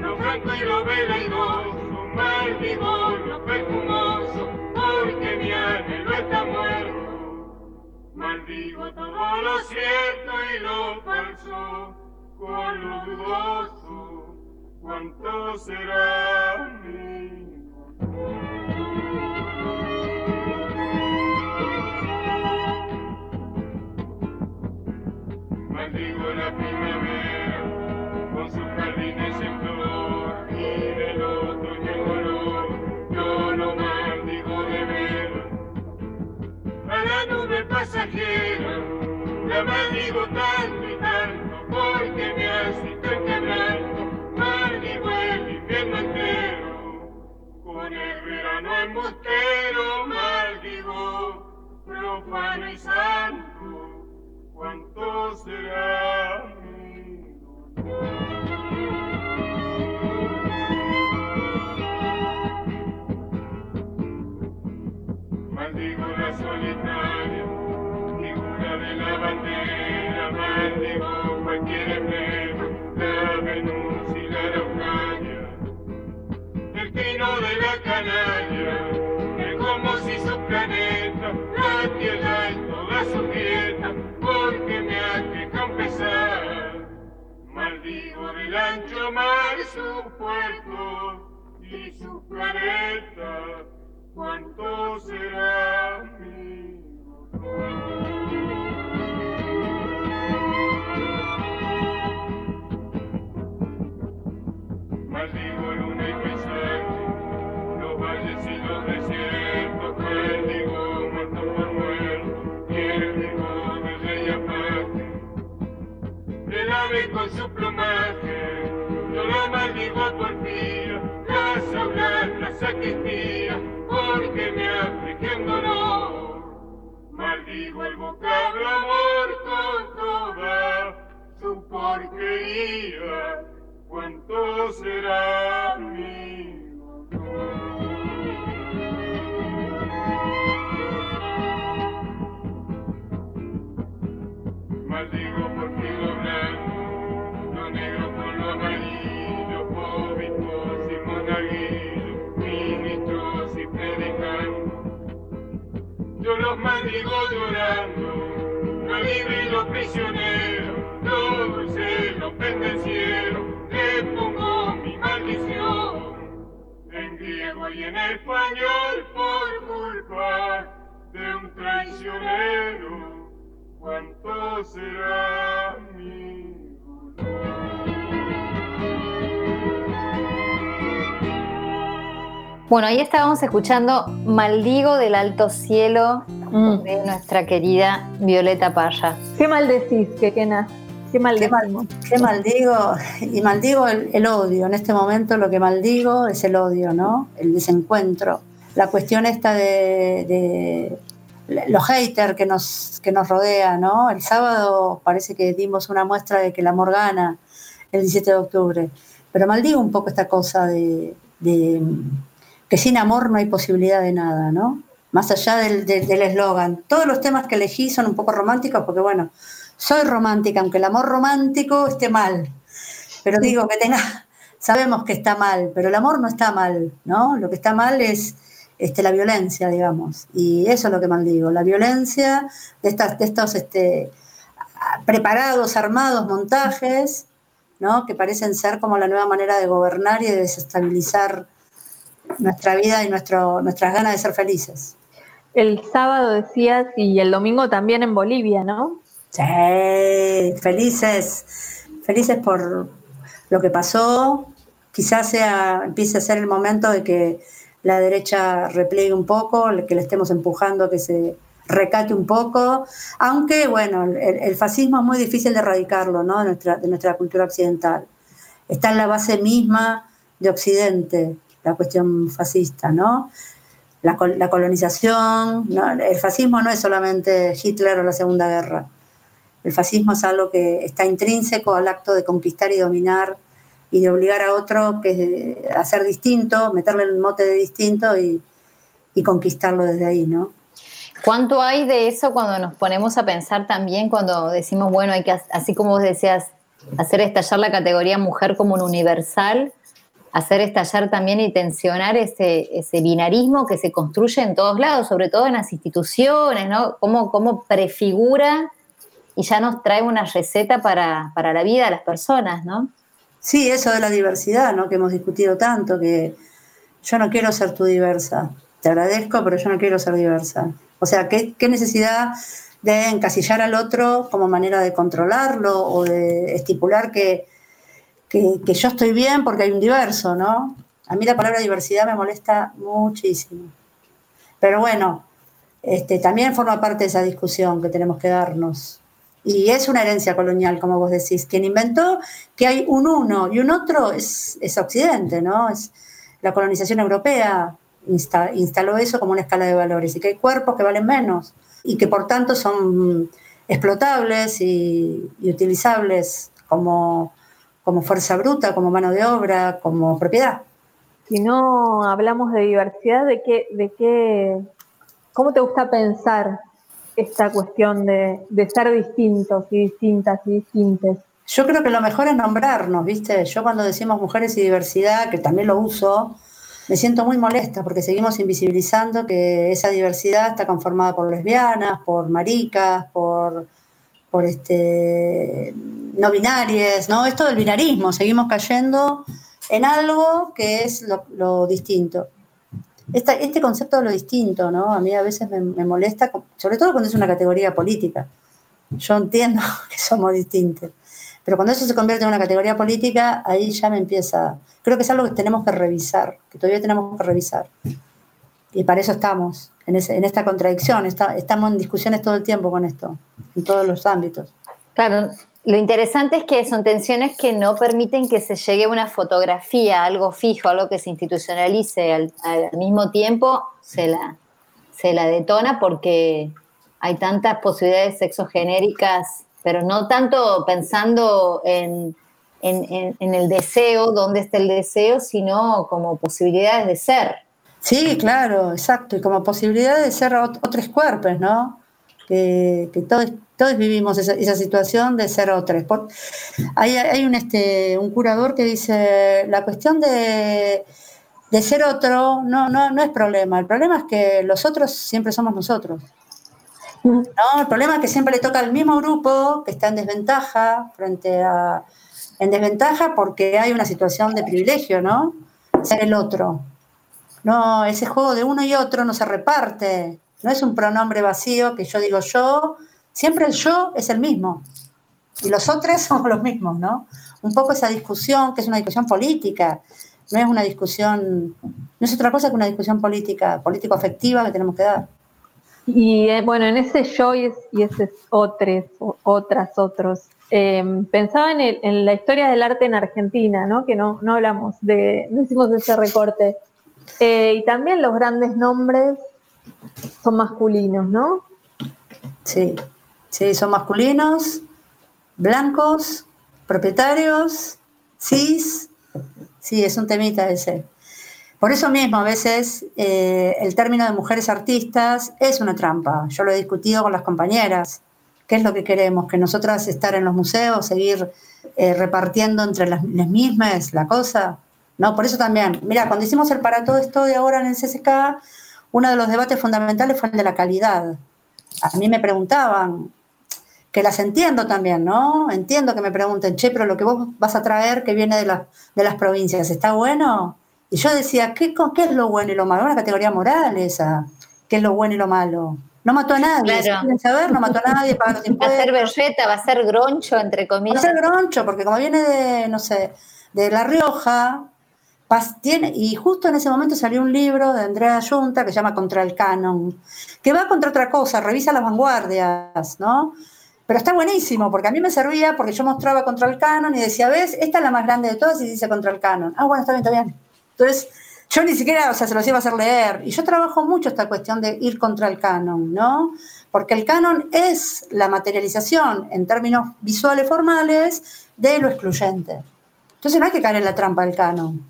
lo franco y lo veleidoso, maldigo lo perfumoso, porque mi anhelo está muerto. Maldigo todo lo cierto y lo falso, con lo dudoso cuánto será mi Bienvenido Maldigo del ancho mar su puerto y su planeta, cuánto será mi su plumaje, yo lo maldigo por la sabrás, la sacristía, porque me aflige dolor. Maldigo el vocablo amor con toda su porquería. ¿Cuánto será mi lo prisionero, lo dulce, lo pendenciero, le pongo mi maldición. En griego y en español por culpa de un traicionero, ¿cuánto será mi Bueno, ahí estábamos escuchando Maldigo del Alto Cielo Mm. de nuestra querida Violeta Parra. ¿Qué mal decís, Quequena? ¿Qué mal Qué, mal- qué maldigo, y maldigo el, el odio. En este momento lo que maldigo es el odio, ¿no? El desencuentro. La cuestión esta de, de los haters que nos, que nos rodean, ¿no? El sábado parece que dimos una muestra de que el amor gana el 17 de octubre. Pero maldigo un poco esta cosa de, de que sin amor no hay posibilidad de nada, ¿no? Más allá del del- del eslogan. Todos los temas que elegí son un poco románticos porque, bueno, soy romántica, aunque el amor romántico esté mal. Pero digo que tenga, sabemos que está mal, pero el amor no está mal, ¿no? Lo que está mal es este, la violencia, digamos. Y eso es lo que maldigo, la violencia de, estas, de estos este, preparados, armados montajes, ¿no? Que parecen ser como la nueva manera de gobernar y de desestabilizar nuestra vida y nuestro, nuestras ganas de ser felices. El sábado decías y el domingo también en Bolivia, ¿no? Sí, felices, felices por lo que pasó. Quizás sea, empiece a ser el momento de que la derecha repliegue un poco, que le estemos empujando a que se recate un poco, aunque bueno, el, fascismo es muy difícil de erradicarlo, ¿no? De nuestra cultura occidental. Está en la base misma de Occidente, la cuestión fascista, ¿no? La, la colonización, el fascismo no es solamente Hitler o la Segunda Guerra. El fascismo es algo que está intrínseco al acto de conquistar y dominar y de obligar a otro que a ser distinto, meterle el mote de distinto y, y conquistarlo desde ahí, ¿no? ¿Cuánto hay de eso cuando nos ponemos a pensar también cuando decimos, bueno, hay que, así como vos decías, hacer estallar la categoría mujer como un universal, hacer estallar también y tensionar ese, ese binarismo que se construye en todos lados, sobre todo en las instituciones, ¿no? Cómo, prefigura y ya nos trae una receta para, para la vida de las personas, ¿no? Sí, eso de la diversidad, ¿no? Que hemos discutido tanto, que yo no quiero ser tú diversa. Te agradezco, pero yo no quiero ser diversa. O sea, ¿qué, qué necesidad de encasillar al otro como manera de controlarlo o de estipular que, que, yo estoy bien porque hay un diverso, ¿no? A mí la palabra diversidad me molesta muchísimo. Pero bueno, este, también forma parte de esa discusión que tenemos que darnos. Y es una herencia colonial, como vos decís. Quien inventó que hay un uno y un otro es, Occidente, ¿no? Es la colonización europea insta- instaló eso como una escala de valores y que hay cuerpos que valen menos y que por tanto son explotables y utilizables como, como fuerza bruta, como mano de obra, como propiedad. Si no hablamos de diversidad, ¿de qué, de qué, cómo te gusta pensar esta cuestión de, de ser distintos y distintas y distintes? Yo creo que lo mejor es nombrarnos, ¿viste? Yo cuando decimos mujeres y diversidad, que también lo uso, me siento muy molesta porque seguimos invisibilizando que esa diversidad está conformada por lesbianas, por maricas, por, por este, no binarias, ¿no? Esto del binarismo, seguimos cayendo en algo que es lo, distinto. este concepto de lo distinto, ¿no? A mí a veces me, molesta, sobre todo cuando es una categoría política. Yo entiendo que somos distintos, pero cuando eso se convierte en una categoría política, ahí ya me empieza. Creo que es algo que tenemos que revisar, que todavía tenemos que revisar. Y para eso estamos, en, ese- en esta contradicción, estamos en discusiones todo el tiempo con esto, en todos los ámbitos. Claro, lo interesante es que son tensiones que no permiten que se llegue a una fotografía, algo fijo, algo que se institucionalice. Al, mismo tiempo se la, se la detona porque hay tantas posibilidades sexogenéricas, pero no tanto pensando en, en- en- el deseo, dónde está el deseo, sino como posibilidades de ser. Sí, claro, exacto. Y como posibilidad de ser ot- otros cuerpos, ¿no? Que, que todos, todos vivimos esa, situación de ser otros. Hay un, este, un curador que dice, la cuestión de, de ser otro no, no, no es problema. El problema es que los otros siempre somos nosotros. ¿no? El problema es que siempre le toca al mismo grupo que está en desventaja frente a... En desventaja porque hay una situación de privilegio, ¿no? Ser el otro. No, ese juego de uno y otro no se reparte. No es un pronombre vacío que yo digo yo. Siempre el yo es el mismo. Y los otros somos los mismos, ¿no? Un poco esa discusión, que es una discusión política. No es una discusión, no es otra cosa que una discusión política, político-afectiva que tenemos que dar. Y eh, bueno, en ese yo y, es- y ese otros, otras, otros, eh, pensaba en, el- en la historia del arte en Argentina, ¿no? Que no, no hablamos de, no hicimos ese recorte. Eh, y también los grandes nombres son masculinos, ¿no? Sí, sí, son masculinos, blancos, propietarios, cis. Sí, es un temita ese. Por eso mismo, a veces eh, el término de mujeres artistas es una trampa. Yo lo he discutido con las compañeras. ¿Qué es lo que queremos? ¿Que nosotras estar en los museos, seguir eh, repartiendo entre las, mismas la cosa? No, por eso también. Mira, cuando hicimos el para todo esto de ahora en el CCK, uno de los debates fundamentales fue el de la calidad. A mí me preguntaban, que las entiendo también, ¿no? Entiendo que me pregunten, che, pero lo que vos vas a traer que viene de, la- de las provincias, ¿está bueno? Y yo decía, ¿qué, ¿qué es lo bueno y lo malo? Una categoría moral esa, ¿qué es lo bueno y lo malo? No mató a nadie, Claro. si saber, no mató a nadie, paga los Va a ser impuestos. berreta, va a ser groncho, entre Va a comillas. ser groncho, porque como viene de, no sé, de La Rioja, tiene, y justo en ese momento salió un libro de Andrea Yunta que se llama Contra el Canon, que va contra otra cosa, revisa las vanguardias, ¿no? Pero está buenísimo, porque a mí me servía, porque yo mostraba contra el canon y decía, ¿ves? Esta es la más grande de todas y dice contra el canon. Ah, bueno, está bien, está bien. Entonces, yo ni siquiera, o sea, se los iba a hacer leer. Y yo trabajo mucho esta cuestión de ir contra el canon, ¿no? Porque el canon es la materialización, en términos visuales formales, de lo excluyente. Entonces no hay que caer en la trampa del canon,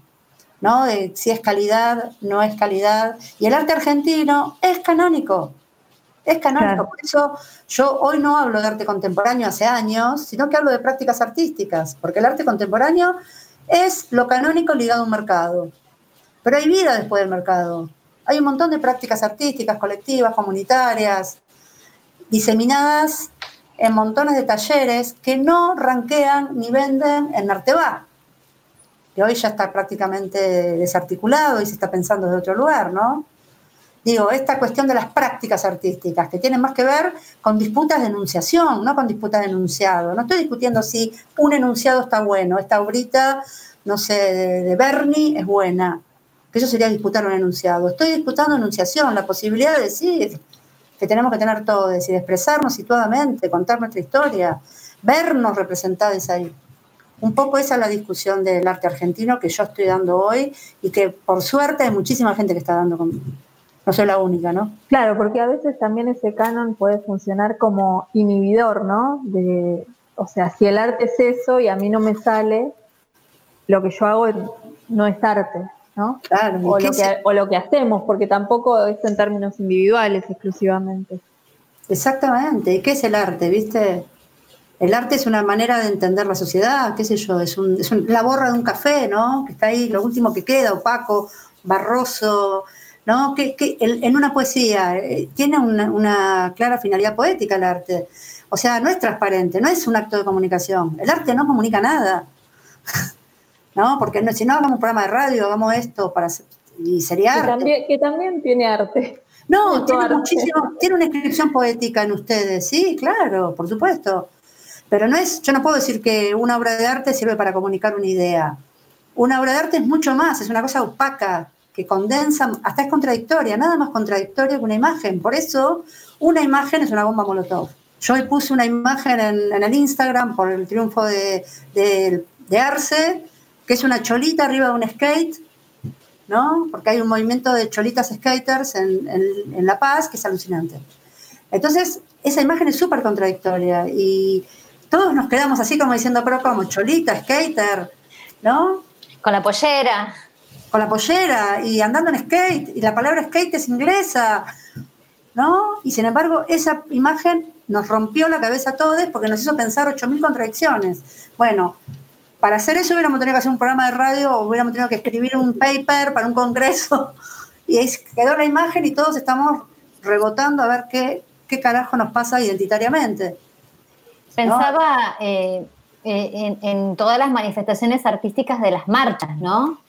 ¿no? De si es calidad, no es calidad. Y el arte argentino es canónico. Es canónico. Claro. Por eso yo hoy no hablo de arte contemporáneo hace años, sino que hablo de prácticas artísticas, porque el arte contemporáneo es lo canónico ligado a un mercado. Pero hay vida después del mercado. Hay un montón de prácticas artísticas, colectivas, comunitarias, diseminadas en montones de talleres que no ranquean ni venden en Arteba, que hoy ya está prácticamente desarticulado y se está pensando de otro lugar, ¿no? Digo, esta cuestión de las prácticas artísticas, que tienen más que ver con disputas de enunciación, no con disputas de enunciado. No estoy discutiendo si un enunciado está bueno, esta obrita, no sé, de, de Bernie es buena, que eso sería disputar un enunciado. Estoy disputando enunciación, la posibilidad de decir que tenemos que tener todo, es decir, expresarnos situadamente, contar nuestra historia, vernos representados ahí. Un poco esa es la discusión del arte argentino que yo estoy dando hoy y que por suerte hay muchísima gente que está dando conmigo. No soy la única, ¿no? Claro, porque a veces también ese canon puede funcionar como inhibidor, ¿no? De, o sea, si el arte es eso y a mí no me sale, lo que yo hago no es arte, ¿no? Claro, ¿y O lo, que, o lo que hacemos, porque tampoco es en términos individuales exclusivamente. Exactamente. ¿Y qué es el arte? ¿Viste? El arte es una manera de entender la sociedad, qué sé yo, es, un- es un- la borra de un café, ¿no? Que está ahí, lo último que queda, opaco, barroso, ¿no? Que, en una poesía eh, tiene una, una clara finalidad poética el arte. O sea, no es transparente, no es un acto de comunicación. El arte no comunica nada. ¿No? Porque no- si no hagamos un programa de radio, hagamos esto para y sería Que arte. también, que también tiene arte. No, tiene arte. muchísimo, tiene una inscripción poética en ustedes, sí, claro, por supuesto. Pero no es, yo no puedo decir que una obra de arte sirve para comunicar una idea. Una obra de arte es mucho más, es una cosa opaca, que condensa, hasta es contradictoria, nada más contradictoria que una imagen. Por eso, una imagen es una bomba molotov. Yo hoy puse una imagen en, el Instagram por el triunfo de, de- de Arce, que es una cholita arriba de un skate, ¿no? Porque hay un movimiento de cholitas skaters en, en- en La Paz que es alucinante. Entonces, esa imagen es súper contradictoria y todos nos quedamos así como diciendo, pero como cholita, skater, ¿no? Con la pollera. Con la pollera y andando en skate, y la palabra skate es inglesa, ¿no? Y sin embargo, esa imagen nos rompió la cabeza a todos porque nos hizo pensar 8.000 contradicciones. Bueno, para hacer eso hubiéramos tenido que hacer un programa de radio hubiéramos tenido que escribir un paper para un congreso y ahí quedó la imagen y todos estamos rebotando a ver qué, qué carajo nos pasa identitariamente. Pensaba eh, eh, en, en todas las manifestaciones artísticas de las marchas, ¿no?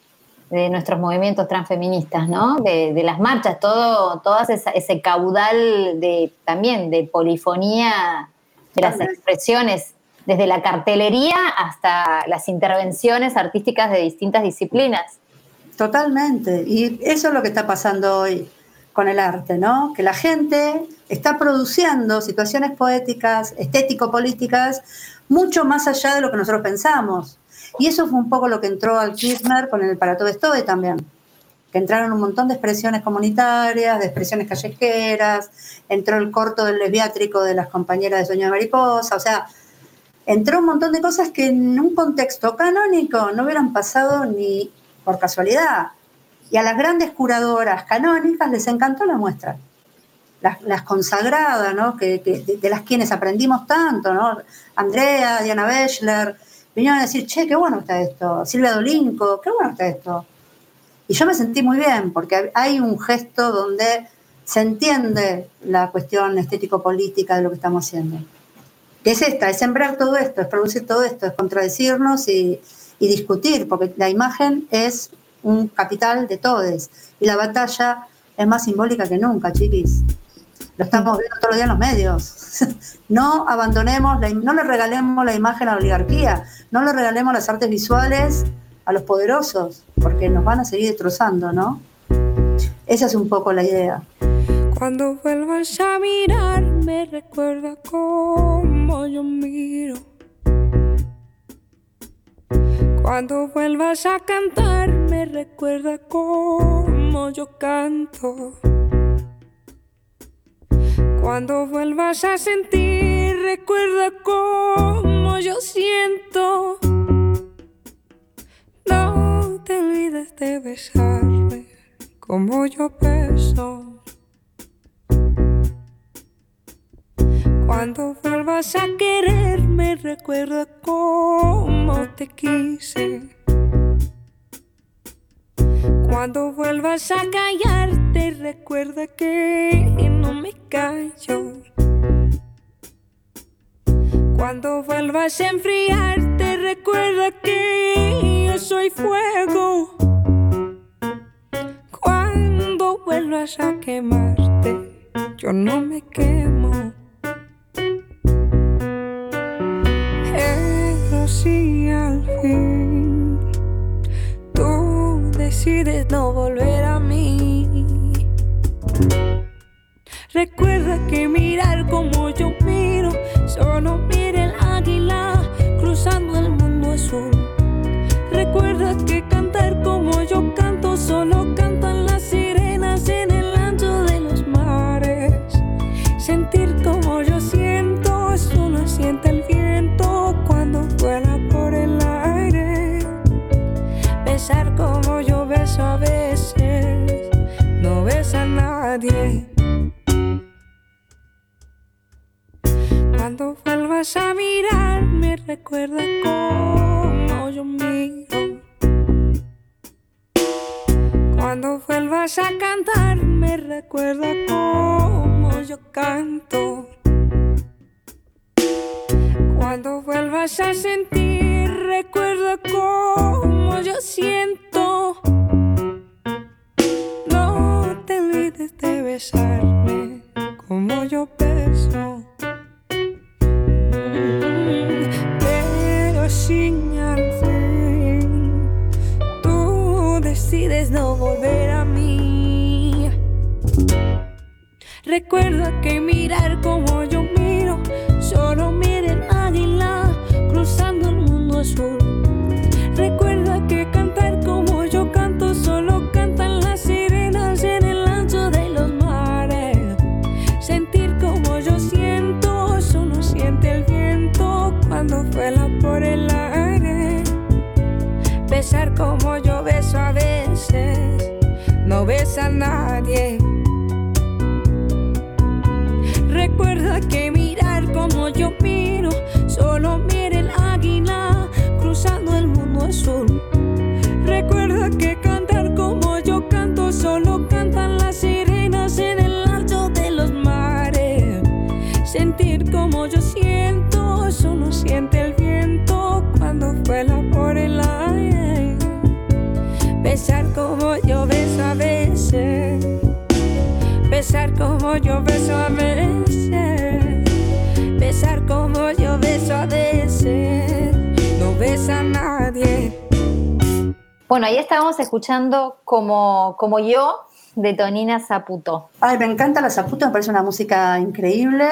De nuestros movimientos transfeministas, ¿no? De, de las marchas, todo, todas esa- ese caudal de también de polifonía de las expresiones, desde la cartelería hasta las intervenciones artísticas de distintas disciplinas. Totalmente. Y eso es lo que está pasando hoy con el arte, ¿no? Que la gente está produciendo situaciones poéticas, estético-políticas, mucho más allá de lo que nosotros pensamos. Y eso fue un poco lo que entró al Kirchner con el Para Todo Estoy también. Que entraron un montón de expresiones comunitarias, de expresiones callejeras, entró el corto del lesbiátrico de las compañeras de Sueño de Mariposa, o sea, entró un montón de cosas que en un contexto canónico no hubieran pasado ni por casualidad. Y a las grandes curadoras canónicas les encantó la muestra. Las, las consagradas, ¿no? que, de las quienes aprendimos tanto, ¿no? Andrea, Diana Bechler, vinieron a decir, che, qué bueno está esto. Silvia Dolinco, qué bueno está esto. Y yo me sentí muy bien, porque hay un gesto donde se entiende la cuestión estético-política de lo que estamos haciendo que es esta, es sembrar todo esto, es producir todo esto, es contradecirnos y, discutir, porque la imagen es un capital de todos y la batalla es más simbólica que nunca, chiquis. Lo estamos viendo todos los días en los medios. No abandonemos, no le regalemos la imagen a la oligarquía, no le regalemos las artes visuales a los poderosos, porque nos van a seguir destrozando, ¿no? Esa es un poco la idea. Cuando vuelvas a mirarme, recuerda cómo yo miro. Cuando vuelvas a cantarme, recuerda cómo yo canto. Cuando vuelvas a sentir, recuerda cómo yo siento. No te olvides de besarme como yo beso. Cuando vuelvas a quererme, recuerda cómo te quise. Cuando vuelvas a callarte, recuerda que no me callo. Cuando vuelvas a enfriarte, recuerda que yo soy fuego. Cuando vuelvas a quemarte, yo no me quemo. No volver a mí, recuerda que mirar como recuerda cómo yo miro. Cuando vuelvas a cantar, me recuerda cómo yo canto. Cuando vuelvas a sentir, recuerda cómo yo siento. No te olvides de besarme como yo beso. No volver a mí. Recuerda que mirar como yo miro, solo mira el águila cruzando el mundo azul. Recuerda que cantar como yo canto, solo cantan las sirenas en el ancho de los mares. Sentir como yo siento, solo siente el viento cuando vuela por el aire. Besar como yo beso a veces, no besa a nadie. Recuerda que mirar como yo miro, solo mira el águila cruzando el mundo azul. Recuerda que cantar como yo beso a veces. Besar como yo beso a veces. No besa a nadie. Bueno, ahí estábamos escuchando como, como yo de Tonina Zaputo. Ay, me encanta la Zaputo, me parece una música increíble.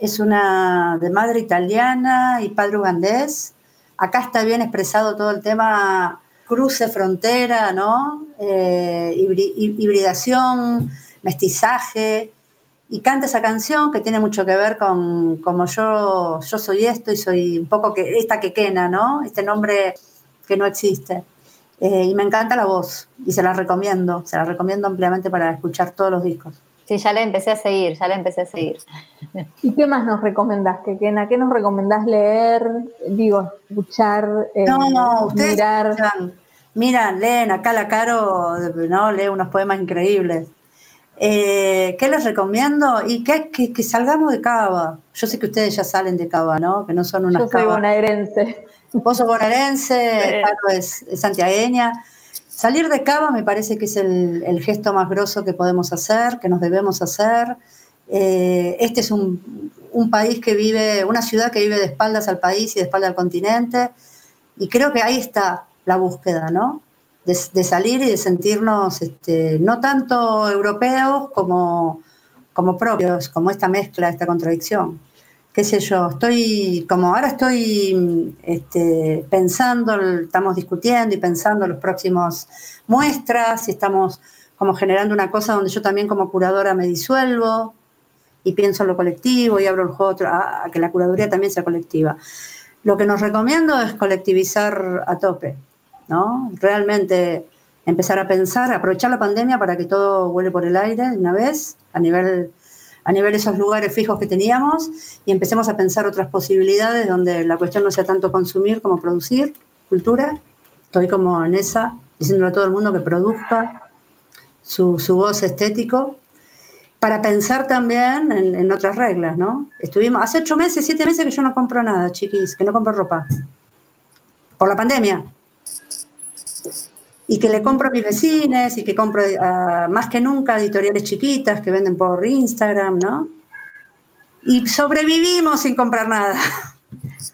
Es una de madre italiana y padre ugandés. Acá está bien expresado todo el tema cruce frontera, ¿no? Eh, hibridación, mestizaje. Y canta esa canción que tiene mucho que ver con como yo, yo soy esto y soy un poco que esta quequena, ¿no? Este nombre que no existe. Eh, y me encanta la voz y se la recomiendo, se la recomiendo ampliamente para escuchar todos los discos. Sí, ya la empecé a seguir, ya la empecé a seguir. ¿Y qué más nos recomendás, Kekena? ¿Qué nos recomendás leer? Digo, escuchar, eh, No, no, ustedes mirar. escuchan, miran, leen, acá la Caro ¿no? lee unos poemas increíbles. Eh, ¿Qué les recomiendo? Y que, que, que salgamos de Cava. Yo sé que ustedes ya salen de Cava, ¿no? Que no son unas Yo soy Cava. bonaerense. Vos sos bonaerense. Caro es, es santiagueña. Salir de Cava me parece que es el, el gesto más grosso que podemos hacer, que nos debemos hacer. Eh, este es un, un país que vive, una ciudad que vive de espaldas al país y de espaldas al continente. Y creo que ahí está la búsqueda, ¿no? De, de salir y de sentirnos este, no tanto europeos como, como propios, como esta mezcla, esta contradicción qué sé yo, estoy, como ahora estoy este, pensando, estamos discutiendo y pensando los próximos muestras, y estamos como generando una cosa donde yo también como curadora me disuelvo y pienso en lo colectivo y abro el juego a, a que la curaduría también sea colectiva. Lo que nos recomiendo es colectivizar a tope, ¿no? Realmente empezar a pensar, aprovechar la pandemia para que todo vuele por el aire de una vez, a nivel a nivel de esos lugares fijos que teníamos y empecemos a pensar otras posibilidades donde la cuestión no sea tanto consumir como producir cultura. Estoy como en esa, diciéndole a todo el mundo que produzca su, su voz estético para pensar también en, en otras reglas, ¿no? Estuvimos, hace ocho meses, siete meses que yo no compro nada, chiquis, que no compro ropa. Por la pandemia. Y que le compro a mis vecinos y que compro ah, más que nunca editoriales chiquitas que venden por Instagram, ¿no? Y sobrevivimos sin comprar nada.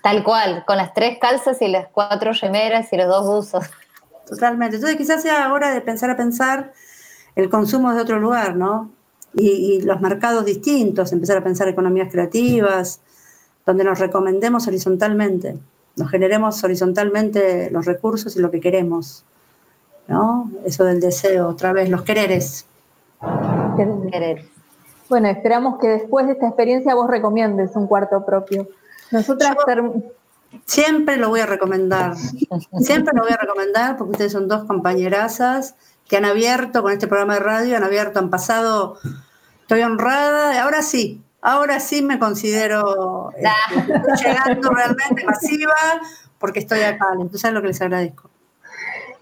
Tal cual, con las tres calzas y las cuatro remeras y los dos buzos. Totalmente. Entonces quizás sea hora de pensar a pensar el consumo de otro lugar, ¿no? Y, y los mercados distintos, empezar a pensar economías creativas, donde nos recomendemos horizontalmente, nos generemos horizontalmente los recursos y lo que queremos, ¿no? Eso del deseo, otra vez, los quereres. Querer. Bueno, esperamos que después de esta experiencia vos recomiendes un cuarto propio. Nosotras Siempre lo voy a recomendar. Siempre lo voy a recomendar porque ustedes son dos compañerazas que han abierto con este programa de radio, han abierto, han pasado. Estoy honrada. Ahora sí, ahora sí me considero estoy llegando realmente masiva porque estoy acá. Entonces es lo que les agradezco.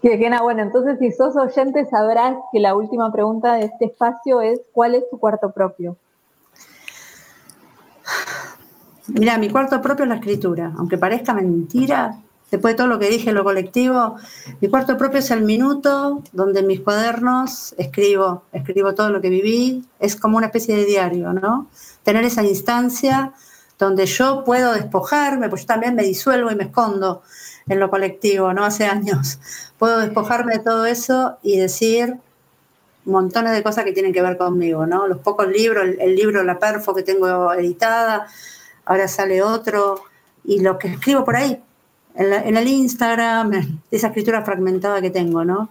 Que Kekena, bueno, entonces si sos oyente sabrás que la última pregunta de este espacio es ¿cuál es tu cuarto propio? Mira, mi cuarto propio es la escritura, aunque parezca mentira, después de todo lo que dije, lo colectivo, mi cuarto propio es el minuto donde en mis cuadernos escribo, escribo todo lo que viví, es como una especie de diario, ¿no? Tener esa instancia donde yo puedo despojarme, pues yo también me disuelvo y me escondo en lo colectivo, ¿no? Hace años. Puedo despojarme de todo eso y decir montones de cosas que tienen que ver conmigo, ¿no? Los pocos libros, el, libro La Perfo que tengo editada, ahora sale otro, y lo que escribo por ahí, en, la- en el Instagram, esa escritura fragmentada que tengo, ¿no?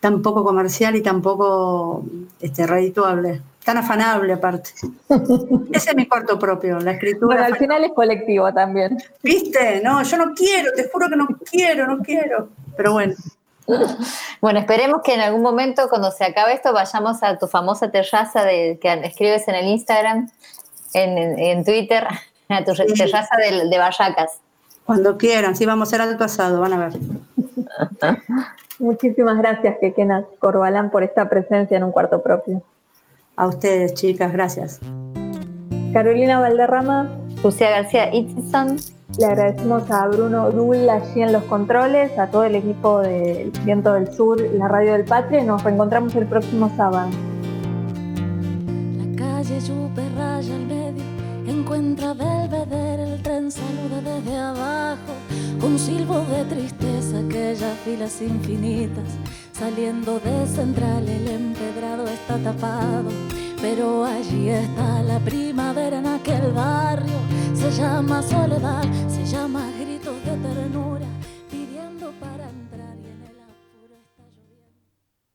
Tan poco comercial y tan poco este, redituable, tan afanable aparte. Ese es mi cuarto propio, la escritura. Bueno, al final es colectivo también. ¿Viste? No, yo no quiero, te juro que no quiero, no quiero. Pero bueno, Bueno, esperemos que en algún momento, cuando se acabe esto, vayamos a tu famosa terraza de, que escribes en el Instagram, en, en- en Twitter, a tu Sí. terraza de, de Barracas. cuando quieran, sí, vamos a hacer alto asado, van a ver. Muchísimas gracias, Quequena Corbalán, por esta presencia en un cuarto propio. A ustedes, chicas, gracias. Carolina Valderrama, Lucía García Itzison, le agradecemos a Bruno Dul allí en los controles, a todo el equipo del Viento del Sur, la Radio del Patria, nos reencontramos el próximo sábado. La calle Yupe raya al medio, encuentra Belvedere, el tren saluda desde abajo, un silbo de tristeza, aquellas filas infinitas, saliendo de central el empedrado está tapado, pero allí está la primavera en aquel barrio, se llama soledad, se llama